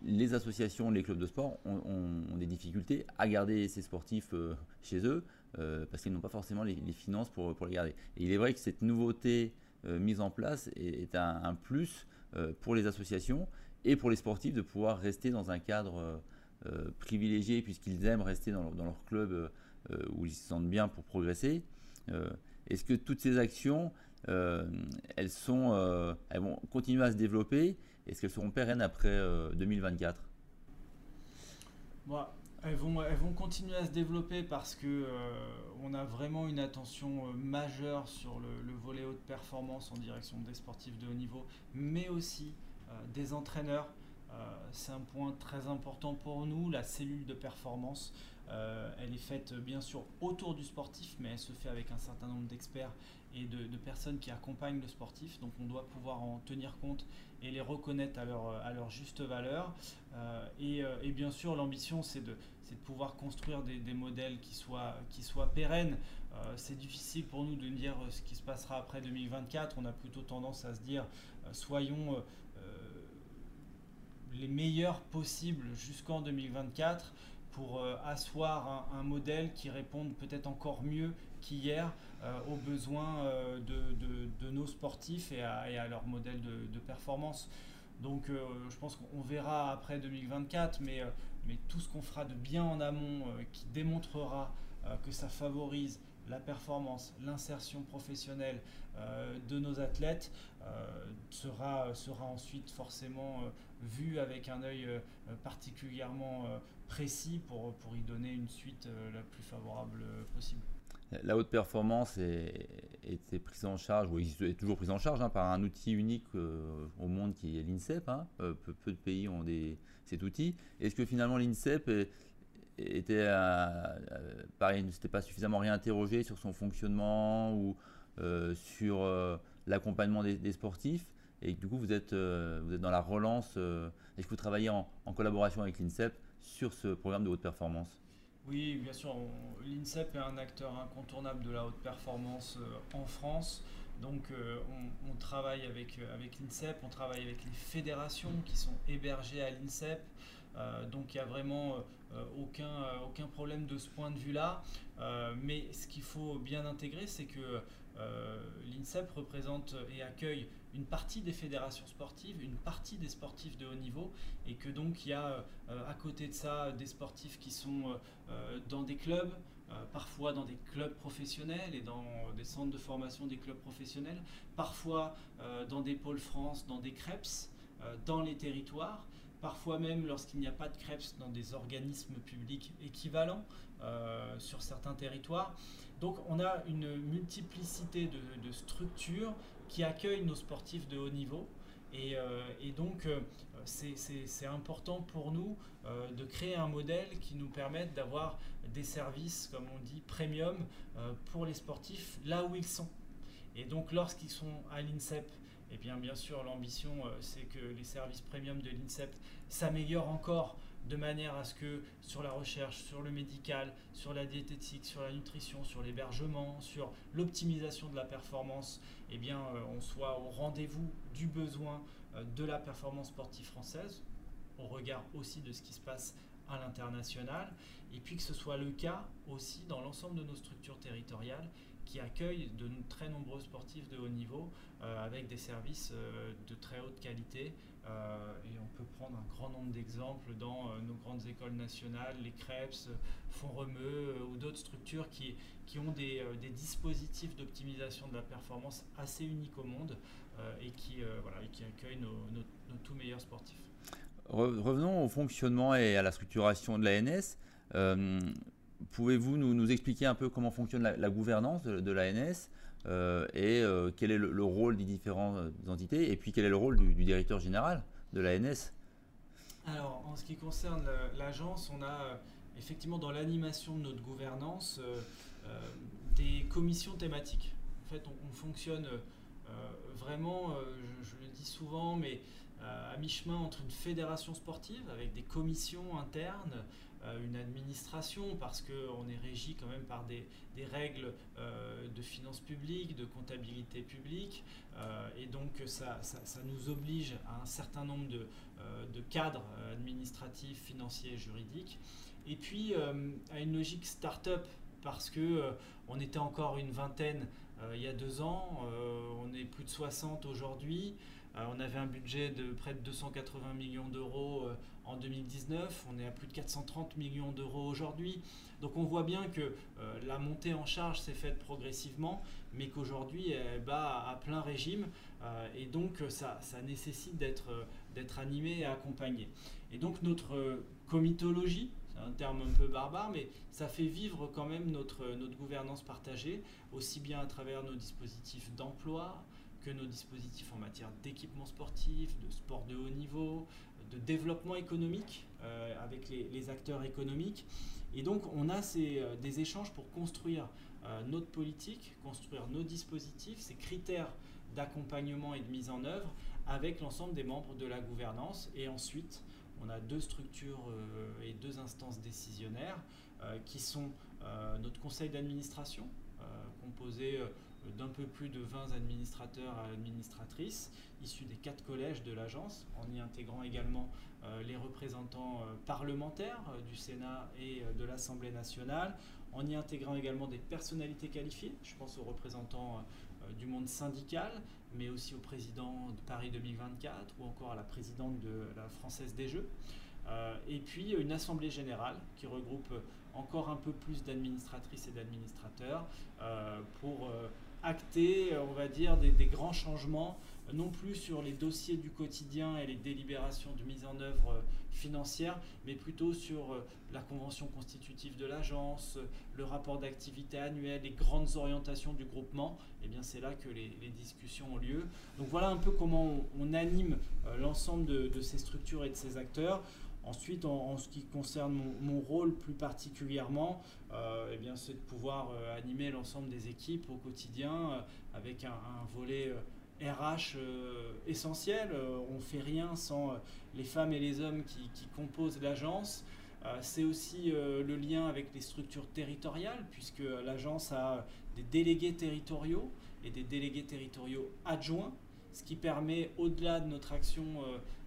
Les associations, les clubs de sport ont, des difficultés à garder ces sportifs euh, chez eux euh, parce qu'ils n'ont pas forcément les, finances pour, les garder. Et il est vrai que cette nouveauté mise en place est, un, plus pour les associations et pour les sportifs de pouvoir rester dans un cadre euh, euh, privilégié puisqu'ils aiment rester dans leur, club euh, où ils se sentent bien pour progresser. Est-ce que toutes ces actions, elles, vont continuer à se développer? Est-ce qu'elles seront pérennes après 2024 elles vont, elles vont continuer à se développer parce que on a vraiment une attention majeure sur le, le, volet haute performance en direction des sportifs de haut niveau, mais aussi euh, des entraîneurs. Euh, c'est un point très important pour nous. La cellule de performance, euh, elle est faite bien sûr autour du sportif, mais elle se fait avec un certain nombre d'experts et de, personnes qui accompagnent le sportif. Donc on doit pouvoir en tenir compte et les reconnaître à leur, juste valeur. et, bien sûr, l'ambition, c'est de, pouvoir construire des, modèles qui soient pérennes. c'est difficile pour nous de dire ce qui se passera après 2024. On a plutôt tendance à se dire, soyons les meilleurs possibles jusqu'en 2024 pour euh, asseoir un, modèle qui réponde peut-être encore mieux qu'hier euh, aux besoins euh, de, nos sportifs et à, leur modèle de, performance. Donc je pense qu'on verra après 2024, mais, mais tout ce qu'on fera de bien en amont qui démontrera que ça favorise la performance, l'insertion professionnelle de nos athlètes sera, sera ensuite forcément vu avec un œil euh, particulièrement euh, précis pour, pour y donner une suite euh, la plus favorable possible. La haute performance est, était prise en charge, ou est toujours prise en charge hein, par un outil unique au monde qui est l'INSEP. Hein. Peu, de pays ont des, cet outil. Est-ce que finalement l'INSEP était, pareil, ne s'était pas suffisamment réinterrogé sur son fonctionnement ou sur l'accompagnement des, sportifs? Et du coup vous êtes, euh, vous êtes dans la relance. Euh, est-ce que vous travaillez en, collaboration avec l'INSEP sur ce programme de haute performance Oui, bien sûr. L'INSEP est un acteur incontournable de la haute performance euh, en France. Donc on, travaille avec, avec l'INSEP, on travaille avec les fédérations qui sont hébergées à l'INSEP. donc il n'y a vraiment aucun, aucun problème de ce point de vue-là. mais ce qu'il faut bien intégrer, c'est que l'INSEP représente et accueille une partie des fédérations sportives, une partie des sportifs de haut niveau, et que donc il y a euh, à côté de ça des sportifs qui sont euh, euh, dans des clubs, parfois dans des clubs professionnels et dans des centres de formation des clubs professionnels, parfois dans des pôles France, dans des CREPS, dans les territoires, parfois même lorsqu'il n'y a pas de CREPS dans des organismes publics équivalents sur certains territoires. Donc on a une multiplicité de, structures qui accueillent nos sportifs de haut niveau. Et, euh, donc euh, c'est important pour nous euh, de créer un modèle qui nous permette d'avoir des services, comme on dit, premium pour les sportifs là où ils sont. Et donc lorsqu'ils sont à l'INSEP, eh bien, bien sûr, l'ambition, c'est que les services premium de l'INSEP s'améliorent encore de manière à ce que sur la recherche, sur le médical, sur la diététique, sur la nutrition, sur l'hébergement, sur l'optimisation de la performance, eh bien, on soit au rendez-vous du besoin de la performance sportive française, au regard aussi de ce qui se passe à l'international, et puis que ce soit le cas aussi dans l'ensemble de nos structures territoriales qui accueillent de très nombreux sportifs de haut niveau euh, avec des services euh, de très haute qualité. Euh, et on peut prendre un grand nombre d'exemples dans nos grandes écoles nationales, les CREPS, Fonds Remeux ou d'autres structures qui, qui ont des, des dispositifs d'optimisation de la performance assez uniques au monde et, qui, voilà, et qui accueillent nos, nos, nos tout meilleurs sportifs. Revenons au fonctionnement et à la structuration de l'ANS. Euh, Pouvez-vous nous, expliquer un peu comment fonctionne la, gouvernance de, l'ANS euh, et euh, quel est le, rôle des différentes entités et puis quel est le rôle du, directeur général de l'ANS Alors, en ce qui concerne l'agence, on a effectivement dans l'animation de notre gouvernance des commissions thématiques. En fait, on, fonctionne vraiment, je, le dis souvent, mais euh, à mi-chemin entre une fédération sportive avec des commissions internes, euh, une administration, parce qu'on est régi quand même par des, règles euh, de finances publiques, de comptabilité publique, et donc ça, nous oblige à un certain nombre de, de cadres administratifs, financiers, juridiques, et puis à une logique start-up, parce que on était encore une vingtaine il y a deux ans, on est plus de 60 aujourd'hui. Euh, on avait un budget de près de 280 millions d'euros euh, en 2019, on est à plus de 430 millions d'euros aujourd'hui. Donc on voit bien que euh, la montée en charge s'est faite progressivement, mais qu'aujourd'hui elle bat à plein régime, et donc ça, nécessite d'être animé et accompagné. Et donc notre comitologie, c'est un terme un peu barbare, mais ça fait vivre quand même notre, notre gouvernance partagée, aussi bien à travers nos dispositifs d'emploi, que nos dispositifs en matière d'équipement sportif, de sport de haut niveau, de développement économique euh, avec les, acteurs économiques. Et donc on a euh, des échanges pour construire euh, notre politique, construire nos dispositifs, ces critères d'accompagnement et de mise en œuvre avec l'ensemble des membres de la gouvernance. Et ensuite, on a deux structures et deux instances décisionnaires qui sont notre conseil d'administration, composé d'un peu plus de 20 administrateurs et administratrices issus des quatre collèges de l'agence, en y intégrant également euh, les représentants euh, parlementaires euh, du Sénat et de l'Assemblée nationale, en y intégrant également des personnalités qualifiées, je pense aux représentants du monde syndical, mais aussi au président de Paris 2024 ou encore à la présidente de la Française des Jeux. et puis une assemblée générale qui regroupe encore un peu plus d'administratrices et d'administrateurs pour acter, euh, on va dire, des, grands changements, non plus sur les dossiers du quotidien et les délibérations de mise en œuvre euh, financière, mais plutôt sur euh, la convention constitutive de l'agence, le rapport d'activité annuel, les grandes orientations du groupement. Et eh bien, c'est là que les, discussions ont lieu. Donc voilà un peu comment on, anime l'ensemble de, ces structures et de ces acteurs. Ensuite, en, ce qui concerne mon, rôle plus particulièrement, euh, eh bien, c'est de pouvoir euh, animer l'ensemble des équipes au quotidien euh, avec un, volet RH essentiel. on ne fait rien sans les femmes et les hommes qui, qui composent l'agence. c'est aussi le lien avec les structures territoriales, puisque l'agence a des délégués territoriaux et des délégués territoriaux adjoints, ce qui permet, au-delà de notre action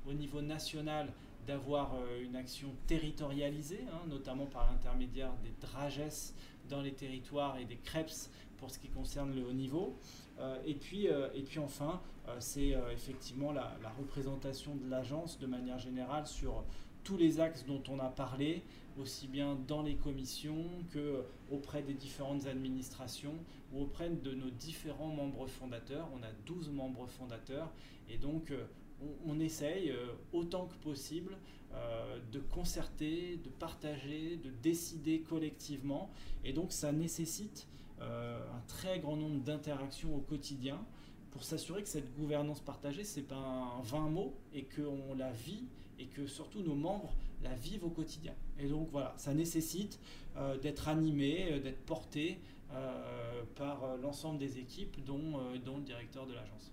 au niveau national, d'avoir euh, une action territorialisée, hein, notamment par l'intermédiaire des DRAGES dans les territoires et des CREPS pour ce qui concerne le haut niveau. Euh, et, puis, euh, et puis enfin, c'est effectivement la, représentation de l'agence de manière générale sur tous les axes dont on a parlé, aussi bien dans les commissions que auprès des différentes administrations ou auprès de nos différents membres fondateurs. On a 12 membres fondateurs et donc on, essaye euh, autant que possible euh, de concerter, de partager, de décider collectivement. Et donc ça nécessite euh, un très grand nombre d'interactions au quotidien pour s'assurer que cette gouvernance partagée, ce n'est pas un vain mot et qu'on la vit et que surtout nos membres la vivent au quotidien. Et donc voilà, ça nécessite d'être animé, d'être porté par l'ensemble des équipes, dont le directeur de l'agence.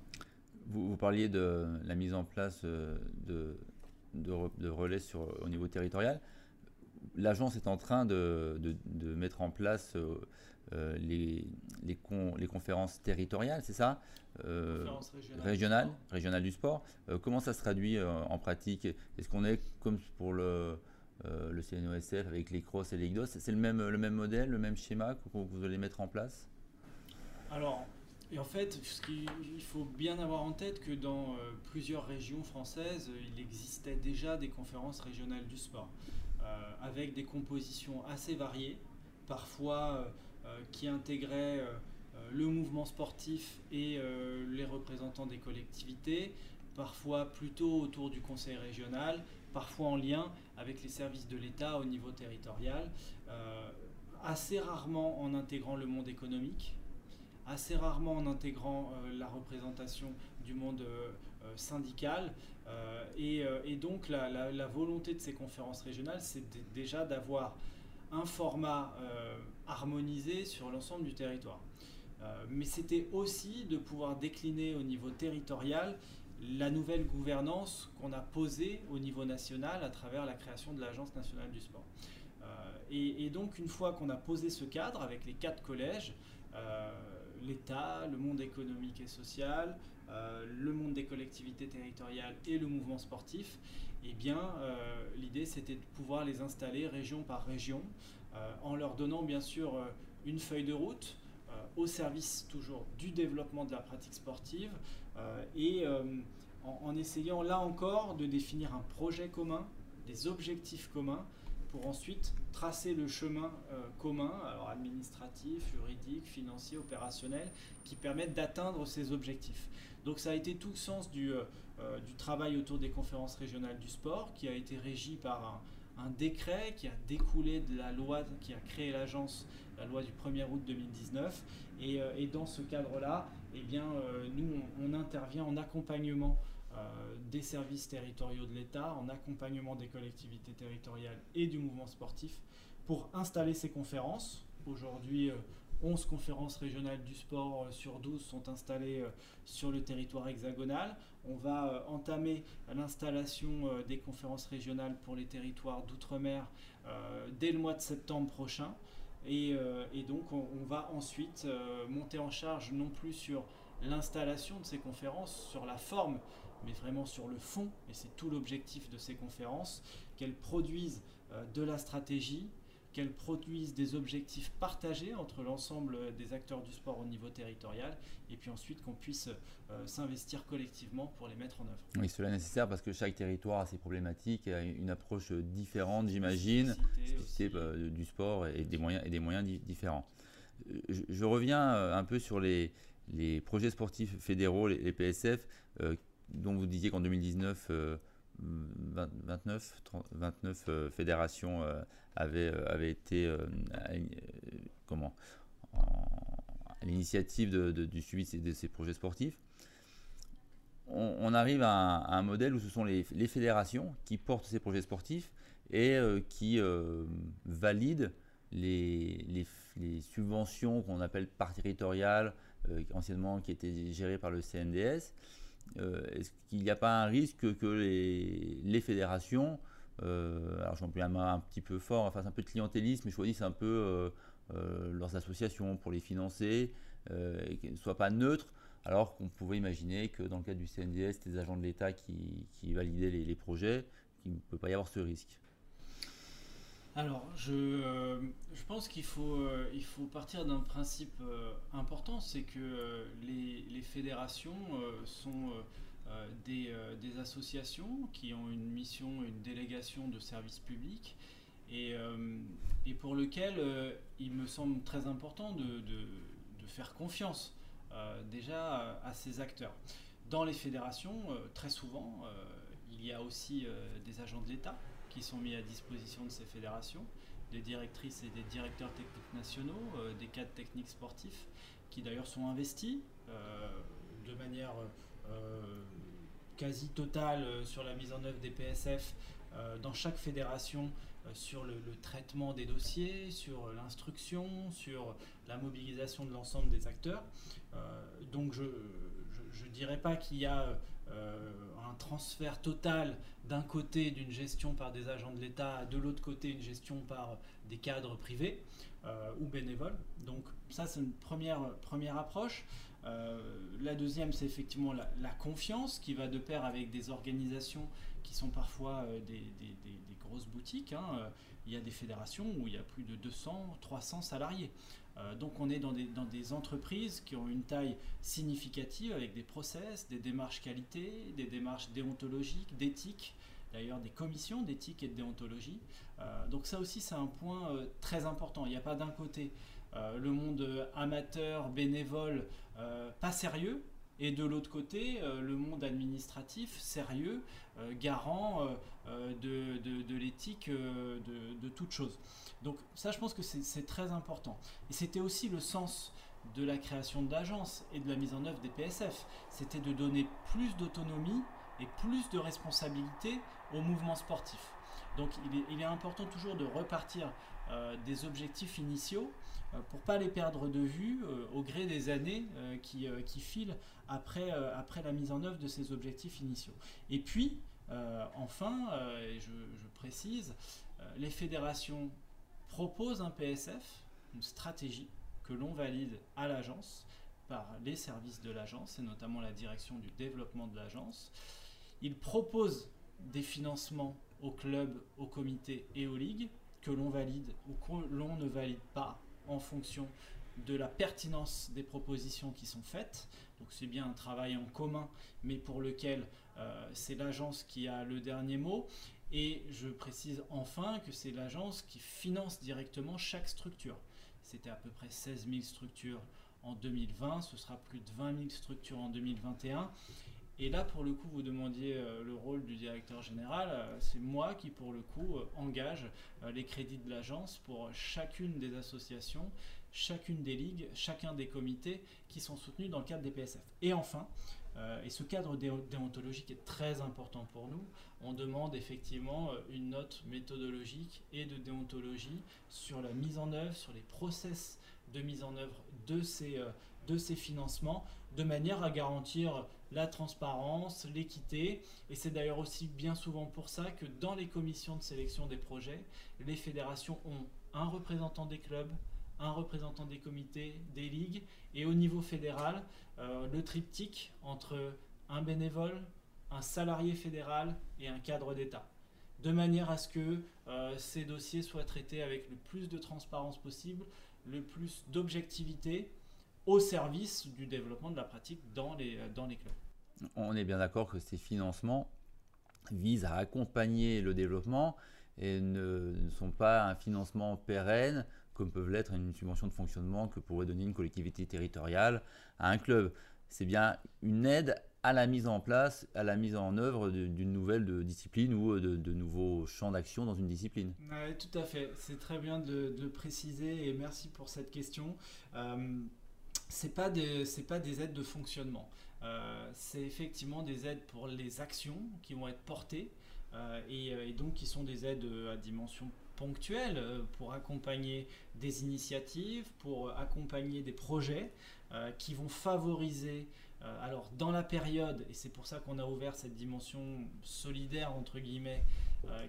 Vous, parliez de la mise en place de, de, relais sur, au niveau territorial. L'agence est en train de, mettre en place les, les, les, conférences territoriales, c'est ça Régionales régionales du sport. comment ça se traduit en pratique? Est-ce qu'on est comme pour le euh, le CNOSF avec les CROSS et les IGDOS. C'est le même, le même modèle, le même schéma que vous allez mettre en place? Alors, et en fait, il faut bien avoir en tête que dans euh, plusieurs régions françaises, il existait déjà des conférences régionales du sport, euh, avec des compositions assez variées, parfois qui intégraient le mouvement sportif et les représentants des collectivités, parfois plutôt autour du conseil régional, parfois en lien avec les services de l'État au niveau territorial, euh, assez rarement en intégrant le monde économique, assez rarement en intégrant euh, la représentation du monde euh, syndical. Et, donc la, volonté de ces conférences régionales, c'est déjà d'avoir un format harmonisé sur l'ensemble du territoire. mais c'était aussi de pouvoir décliner au niveau territorial la nouvelle gouvernance qu'on a posée au niveau national à travers la création de l'Agence nationale du sport. Euh, et, donc une fois qu'on a posé ce cadre avec les quatre collèges, euh, l'État, le monde économique et social, euh, le monde des collectivités territoriales et le mouvement sportif, eh bien l'idée c'était de pouvoir les installer région par région en leur donnant bien sûr une feuille de route au service toujours du développement de la pratique sportive, euh, et euh, en, essayant là encore de définir un projet commun, des objectifs communs, pour ensuite tracer le chemin euh, commun, alors administratif, juridique, financier, opérationnel, qui permettent d'atteindre ces objectifs. Donc ça a été tout le sens du, du, travail autour des conférences régionales du sport, qui a été régi par un, décret qui a découlé de la loi qui a créé l'agence, la loi du 1er août 2019. Et, dans ce cadre-là, eh bien, euh, nous, on, intervient en accompagnement euh, des services territoriaux de l'État, en accompagnement des collectivités territoriales et du mouvement sportif pour installer ces conférences. Aujourd'hui, 11 euh, conférences régionales du sport sur 12 sont installées sur le territoire hexagonal. On va entamer l'installation des conférences régionales pour les territoires d'outre-mer dès le mois de septembre prochain. Euh, et, donc on, va ensuite euh, monter en charge non plus sur l'installation de ces conférences, sur la forme, mais vraiment sur le fond, et c'est tout l'objectif de ces conférences, qu'elles produisent euh, de la stratégie, qu'elles produisent des objectifs partagés entre l'ensemble des acteurs du sport au niveau territorial, et puis ensuite qu'on puisse euh, s'investir collectivement pour les mettre en œuvre. Oui, cela est nécessaire parce que chaque territoire a ses problématiques, a une approche différente, j'imagine, euh, du sport et des moyens, et des moyens différents. Je, reviens euh, un peu sur les, les projets sportifs fédéraux, les, PSF, dont vous disiez qu'en 2019, 29, 29 fédérations avait, euh, avait été euh, comment à l'initiative du suivi de ces, projets sportifs. On, arrive à un, modèle où ce sont les, fédérations qui portent ces projets sportifs et euh, qui valident les, subventions qu'on appelle par territoriales, anciennement qui étaient gérées par le CNDS. Est-ce qu'il n'y a pas un risque que les, les fédérations euh, alors j'emploie un un petit peu fort, c'est un peu de clientélisme, mais choisissent un peu euh, euh, leurs associations pour les financer, et qu'elles ne soient pas neutres, alors qu'on pouvait imaginer que dans le cadre du CNDS, des agents de l'État qui, validaient les, projets, qu'il ne peut pas y avoir ce risque. Alors, je, je pense qu'il faut, il faut partir d'un principe important, c'est que les, fédérations sont euh, euh, des, associations qui ont une mission, une délégation de service public et, euh, pour lequel il me semble très important de, faire confiance déjà à, ces acteurs. Dans les fédérations, très souvent, il y a aussi des agents de l'État qui sont mis à disposition de ces fédérations, des directrices et des directeurs techniques nationaux, des cadres techniques sportifs, qui d'ailleurs sont investis de manière euh, quasi totale euh, sur la mise en œuvre des PSF euh, dans chaque fédération sur le, traitement des dossiers, sur l'instruction, sur la mobilisation de l'ensemble des acteurs. donc je, je ne dirais pas qu'il y a un transfert total d'un côté d'une gestion par des agents de l'État, de l'autre côté une gestion par des cadres privés ou bénévoles. Donc ça c'est une première, première approche. la deuxième, c'est effectivement la, confiance qui va de pair avec des organisations qui sont parfois des, grosses boutiques. Hein il y a des fédérations où il y a plus de 200, 300 salariés. Euh, donc on est dans des, entreprises qui ont une taille significative avec des process, des démarches qualité, des démarches déontologiques, d'éthique, d'ailleurs des commissions d'éthique et de déontologie. Euh, donc ça aussi c'est un point euh, très important. Il n'y a pas d'un côté le monde amateur, bénévole, pas sérieux, et de l'autre côté, le monde administratif sérieux, garant de, de, l'éthique de, de, toute chose. Donc ça, je pense que c'est très important. Et c'était aussi le sens de la création de l'agence et de la mise en œuvre des PSF. C'était de donner plus d'autonomie et plus de responsabilité au mouvement sportif. Donc il est, important toujours de repartir euh, des objectifs initiaux euh, pour pas les perdre de vue euh, au gré des années qui, qui, filent après, après la mise en œuvre de ces objectifs initiaux. Et puis, enfin, je, je, précise, les fédérations proposent un PSF, une stratégie que l'on valide à l'agence par les services de l'agence et notamment la direction du développement de l'agence. Ils proposent des financements aux clubs, aux comités et aux ligues que l'on valide ou que l'on ne valide pas en fonction de la pertinence des propositions qui sont faites. Donc c'est bien un travail en commun, mais pour lequel euh, c'est l'agence qui a le dernier mot. Et je précise enfin que c'est l'agence qui finance directement chaque structure. C'était à peu près 16 000 structures en 2020, ce sera plus de 20 000 structures en 2021. Et là, pour le coup, vous demandiez euh, le rôle du directeur général. Euh, c'est moi qui, pour le coup, euh, engage les crédits de l'agence pour chacune des associations, chacune des ligues, chacun des comités qui sont soutenus dans le cadre des PSF. Et enfin, et ce cadre déontologique est très important pour nous, on demande effectivement une note méthodologique et de déontologie sur la mise en œuvre, sur les process de mise en œuvre de ces, de ces financements, de manière à garantir la transparence, l'équité. Et c'est d'ailleurs aussi bien souvent pour ça que dans les commissions de sélection des projets, les fédérations ont un représentant des clubs, un représentant des comités, des ligues, et au niveau fédéral, euh, le triptyque entre un bénévole, un salarié fédéral et un cadre d'État. De manière à ce que euh, ces dossiers soient traités avec le plus de transparence possible, le plus d'objectivité, au service du développement de la pratique dans les, dans les clubs. On est bien d'accord que ces financements visent à accompagner le développement et ne, sont pas un financement pérenne comme peuvent l'être une subvention de fonctionnement que pourrait donner une collectivité territoriale à un club. C'est bien une aide à la mise en place, à la mise en œuvre d'une nouvelle discipline ou de, nouveaux champs d'action dans une discipline. Oui, tout à fait. C'est très bien de, de, préciser et merci pour cette question. Euh, c'est pas pas des aides de fonctionnement. Euh, c'est effectivement des aides pour les actions qui vont être portées euh, et, donc qui sont des aides à dimension ponctuelle pour accompagner des initiatives, pour accompagner des projets euh, qui vont favoriser alors dans la période, et c'est pour ça qu'on a ouvert cette dimension solidaire entre guillemets,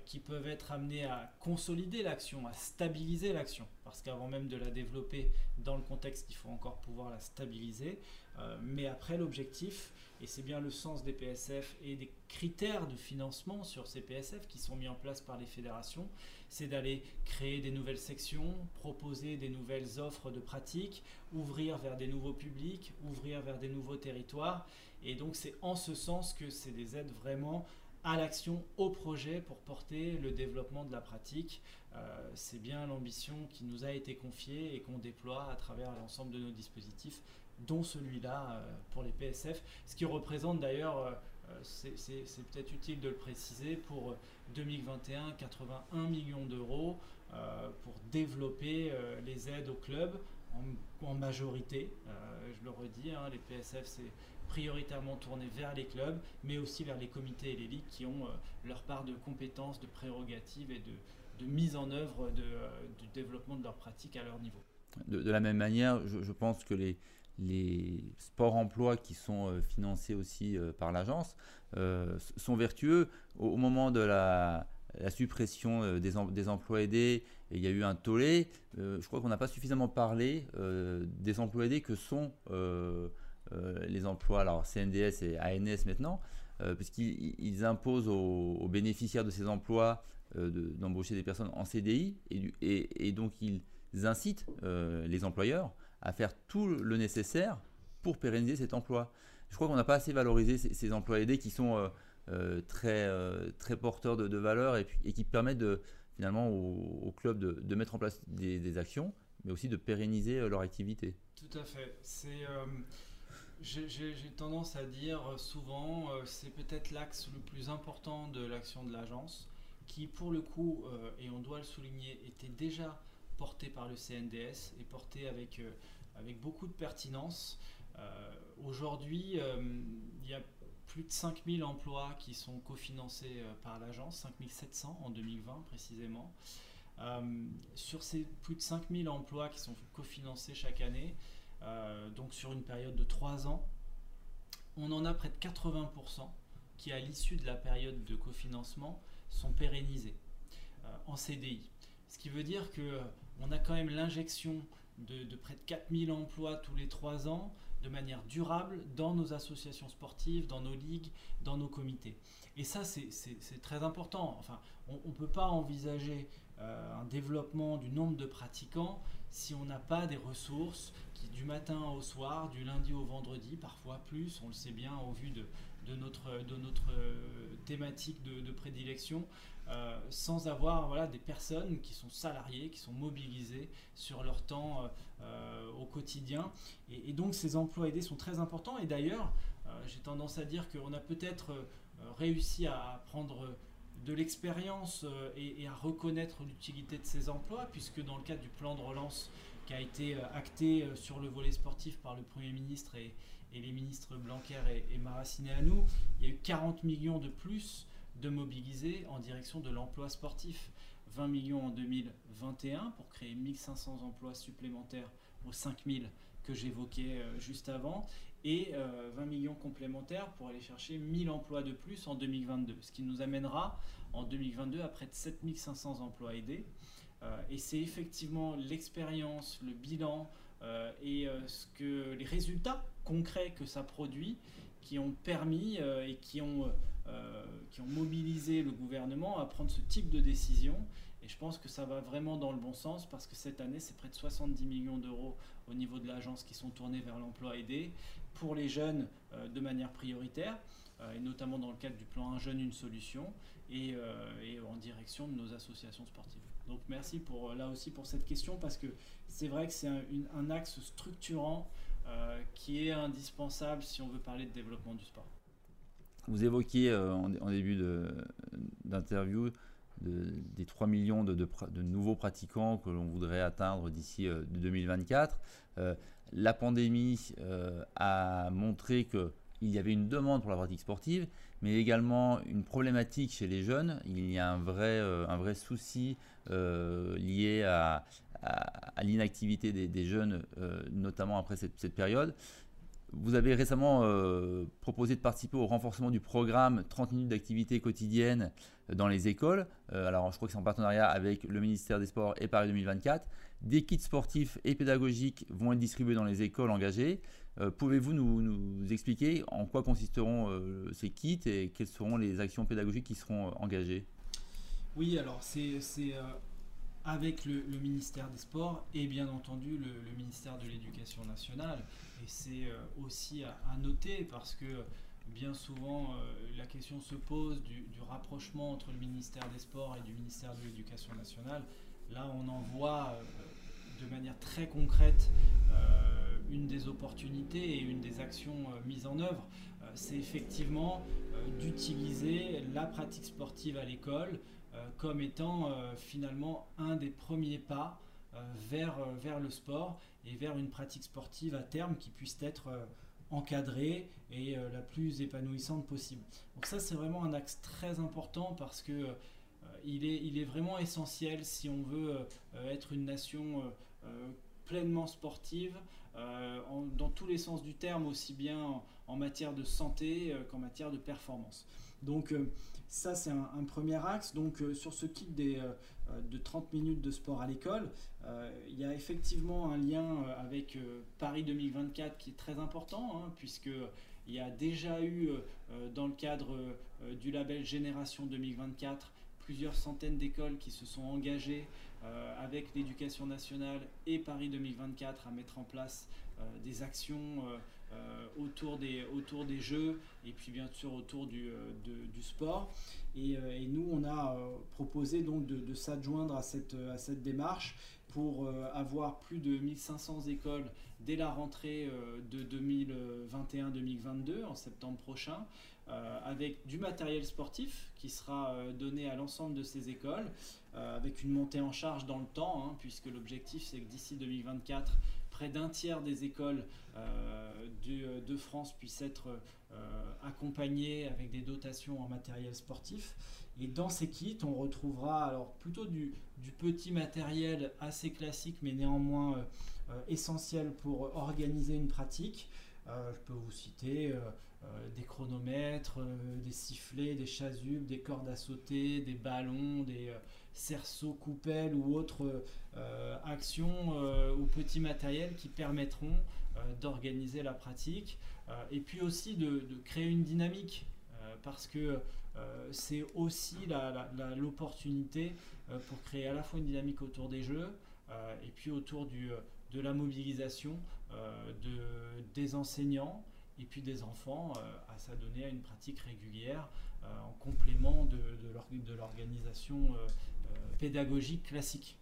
qui peuvent être amenés à consolider l'action, à stabiliser l'action, parce qu'avant même de la développer dans le contexte, il faut encore pouvoir la stabiliser. Euh, mais après, l'objectif, et c'est bien le sens des PSF et des critères de financement sur ces PSF qui sont mis en place par les fédérations, c'est d'aller créer des nouvelles sections, proposer des nouvelles offres de pratique, ouvrir vers des nouveaux publics, ouvrir vers des nouveaux territoires. Et donc c'est en ce sens que c'est des aides vraiment à l'action, au projet pour porter le développement de la pratique. Euh, c'est bien l'ambition qui nous a été confiée et qu'on déploie à travers l'ensemble de nos dispositifs dont celui-là euh, pour les PSF, ce qui représente d'ailleurs, euh, c'est peut-être utile de le préciser, pour 2021, 81 millions d'euros pour développer les aides aux clubs en, majorité. je le redis, hein, les PSF, c'est prioritairement tourné vers les clubs, mais aussi vers les comités et les ligues qui ont leur part de compétences, de prérogatives et de, mise en œuvre du développement de leurs pratiques à leur niveau. De, la même manière, je pense que les, les sports-emploi qui sont financés aussi par l'agence sont vertueux. Au, moment de la, suppression des, emplois aidés, il y a eu un tollé. je crois qu'on n'a pas suffisamment parlé des emplois aidés que sont les emplois, alors CNDS et ANS maintenant, puisqu'ils imposent aux, bénéficiaires de ces emplois d'embaucher des personnes en CDI et, donc ils incitent les employeurs à faire tout le nécessaire pour pérenniser cet emploi. Je crois qu'on n'a pas assez valorisé ces, emplois aidés qui sont euh, euh, très, euh, très porteurs de, valeur et, qui permettent de, finalement au, club de, mettre en place des, actions, mais aussi de pérenniser leur activité. Tout à fait. J'ai, tendance à dire souvent, c'est peut-être l'axe le plus important de l'action de l'agence, qui pour le coup, et on doit le souligner, était déjà porté par le CNDS et porté avec, euh, avec beaucoup de pertinence. Euh, aujourd'hui, euh, il y a plus de 5000 emplois qui sont cofinancés par l'agence, 5700 en 2020 précisément. sur ces plus de 5000 emplois qui sont cofinancés chaque année, donc sur une période de 3 ans, on en a près de 80% qui, à l'issue de la période de cofinancement, sont pérennisés en CDI. Ce qui veut dire que on a quand même l'injection de, près de 4000 emplois tous les 3 ans de manière durable dans nos associations sportives, dans nos ligues, dans nos comités. Et ça, c'est très important. Enfin, on ne peut pas envisager euh, un développement du nombre de pratiquants si on n'a pas des ressources qui, du matin au soir, du lundi au vendredi, parfois plus, on le sait bien au vu de, notre, de notre euh, thématique de prédilection, euh, sans avoir voilà, des personnes qui sont salariées, qui sont mobilisées sur leur temps euh, au quotidien. Et, donc ces emplois aidés sont très importants. Et d'ailleurs, j'ai tendance à dire qu'on a peut-être réussi à prendre de l'expérience et, à reconnaître l'utilité de ces emplois, puisque dans le cadre du plan de relance qui a été acté sur le volet sportif par le Premier ministre et, les ministres Blanquer et, et Maraciné à nous, il y a eu 40 millions de plus de mobiliser en direction de l'emploi sportif. 20 millions en 2021 pour créer 1500 emplois supplémentaires aux 5000 que j'évoquais euh, juste avant et 20 euh, millions complémentaires pour aller chercher 1000 emplois de plus en 2022, ce qui nous amènera en 2022 à près de 7500 emplois aidés. Euh, et c'est effectivement l'expérience, le bilan et ce que les résultats concrets que ça produit qui ont permis et qui ont euh, qui ont mobilisé le gouvernement à prendre ce type de décision. Et je pense que ça va vraiment dans le bon sens parce que cette année, c'est près de 70 millions d'euros au niveau de l'agence qui sont tournés vers l'emploi aidé pour les jeunes euh, de manière prioritaire, euh, et notamment dans le cadre du plan Un jeune, une solution, et, en direction de nos associations sportives. Donc merci pour, là aussi pour cette question parce que c'est vrai que c'est un, axe structurant qui est indispensable si on veut parler de développement du sport. Vous évoquiez euh, en, début d'interview des 3 millions de, nouveaux pratiquants que l'on voudrait atteindre d'ici 2024. Euh, euh, la pandémie a montré qu'il y avait une demande pour la pratique sportive, mais également une problématique chez les jeunes. Il y a un vrai, un vrai souci lié à, l'inactivité des, jeunes, notamment après cette période. Vous avez récemment euh, proposé de participer au renforcement du programme 30 minutes d'activité quotidienne dans les écoles. Euh, alors, je crois que c'est en partenariat avec le ministère des Sports et Paris 2024. Des kits sportifs et pédagogiques vont être distribués dans les écoles engagées. Euh, pouvez-vous nous, expliquer en quoi consisteront ces kits et quelles seront les actions pédagogiques qui seront engagées? Oui, alors c'est avec le, ministère des Sports et bien entendu le, ministère de l'Éducation nationale. Et c'est euh, aussi à, noter parce que bien souvent euh, la question se pose du, rapprochement entre le ministère des Sports et du ministère de l'Éducation nationale. Là, on en voit euh, de manière très concrète une des opportunités et une des actions mises en œuvre. c'est effectivement d'utiliser la pratique sportive à l'école euh, comme étant euh, finalement un des premiers pas euh, vers, vers le sport et vers une pratique sportive à terme qui puisse être encadrée et la plus épanouissante possible. Donc ça c'est vraiment un axe très important parce que il, est, il est vraiment essentiel si on veut être une nation pleinement sportive dans tous les sens du terme, aussi bien en, matière de santé qu'en matière de performance. Donc ça c'est un, premier axe. Donc sur ce kit des, de 30 minutes de sport à l'école, il y a effectivement un lien avec Paris 2024 qui est très important, hein, puisque y a déjà eu, dans le cadre du label Génération 2024, plusieurs centaines d'écoles qui se sont engagées euh, avec l'éducation nationale et Paris 2024 à mettre en place euh, des actions euh, autour, des, autour des jeux et puis bien sûr autour du, du sport. Et, nous, on a proposé donc de, s'adjoindre à cette, à cette démarche pour avoir plus de 1500 écoles dès la rentrée de 2021-2022 en septembre prochain. Euh, avec du matériel sportif qui sera euh, donné à l'ensemble de ces écoles, euh, avec une montée en charge dans le temps, hein, puisque l'objectif c'est que d'ici 2024, près d'un tiers des écoles de France puissent être accompagnées avec des dotations en matériel sportif. Et dans ces kits, on retrouvera alors plutôt du, petit matériel assez classique, mais néanmoins essentiel pour organiser une pratique. je peux vous citer euh, des chronomètres, euh, des sifflets, des chasubles, des cordes à sauter, des ballons, des euh, cerceaux, coupelles ou autres actions ou petits matériels qui permettront d'organiser la pratique et puis aussi de, créer une dynamique parce que c'est aussi l'opportunité pour créer à la fois une dynamique autour des jeux et puis autour de la mobilisation des enseignants, et puis des enfants euh, à s'adonner à une pratique régulière euh, en complément de, de l'organisation euh, pédagogique classique.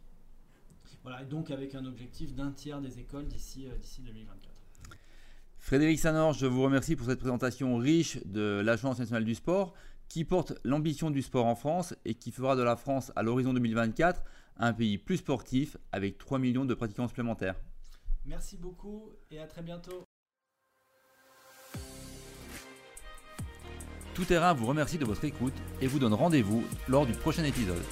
Voilà, et donc avec un objectif d'un tiers des écoles d'ici 2024. Frédéric Sanor, je vous remercie pour cette présentation riche de l'Agence nationale du sport qui porte l'ambition du sport en France et qui fera de la France à l'horizon 2024 un pays plus sportif avec 3 millions de pratiquants supplémentaires. Merci beaucoup et à très bientôt. Tout Terrain vous remercie de votre écoute et vous donne rendez-vous lors du prochain épisode.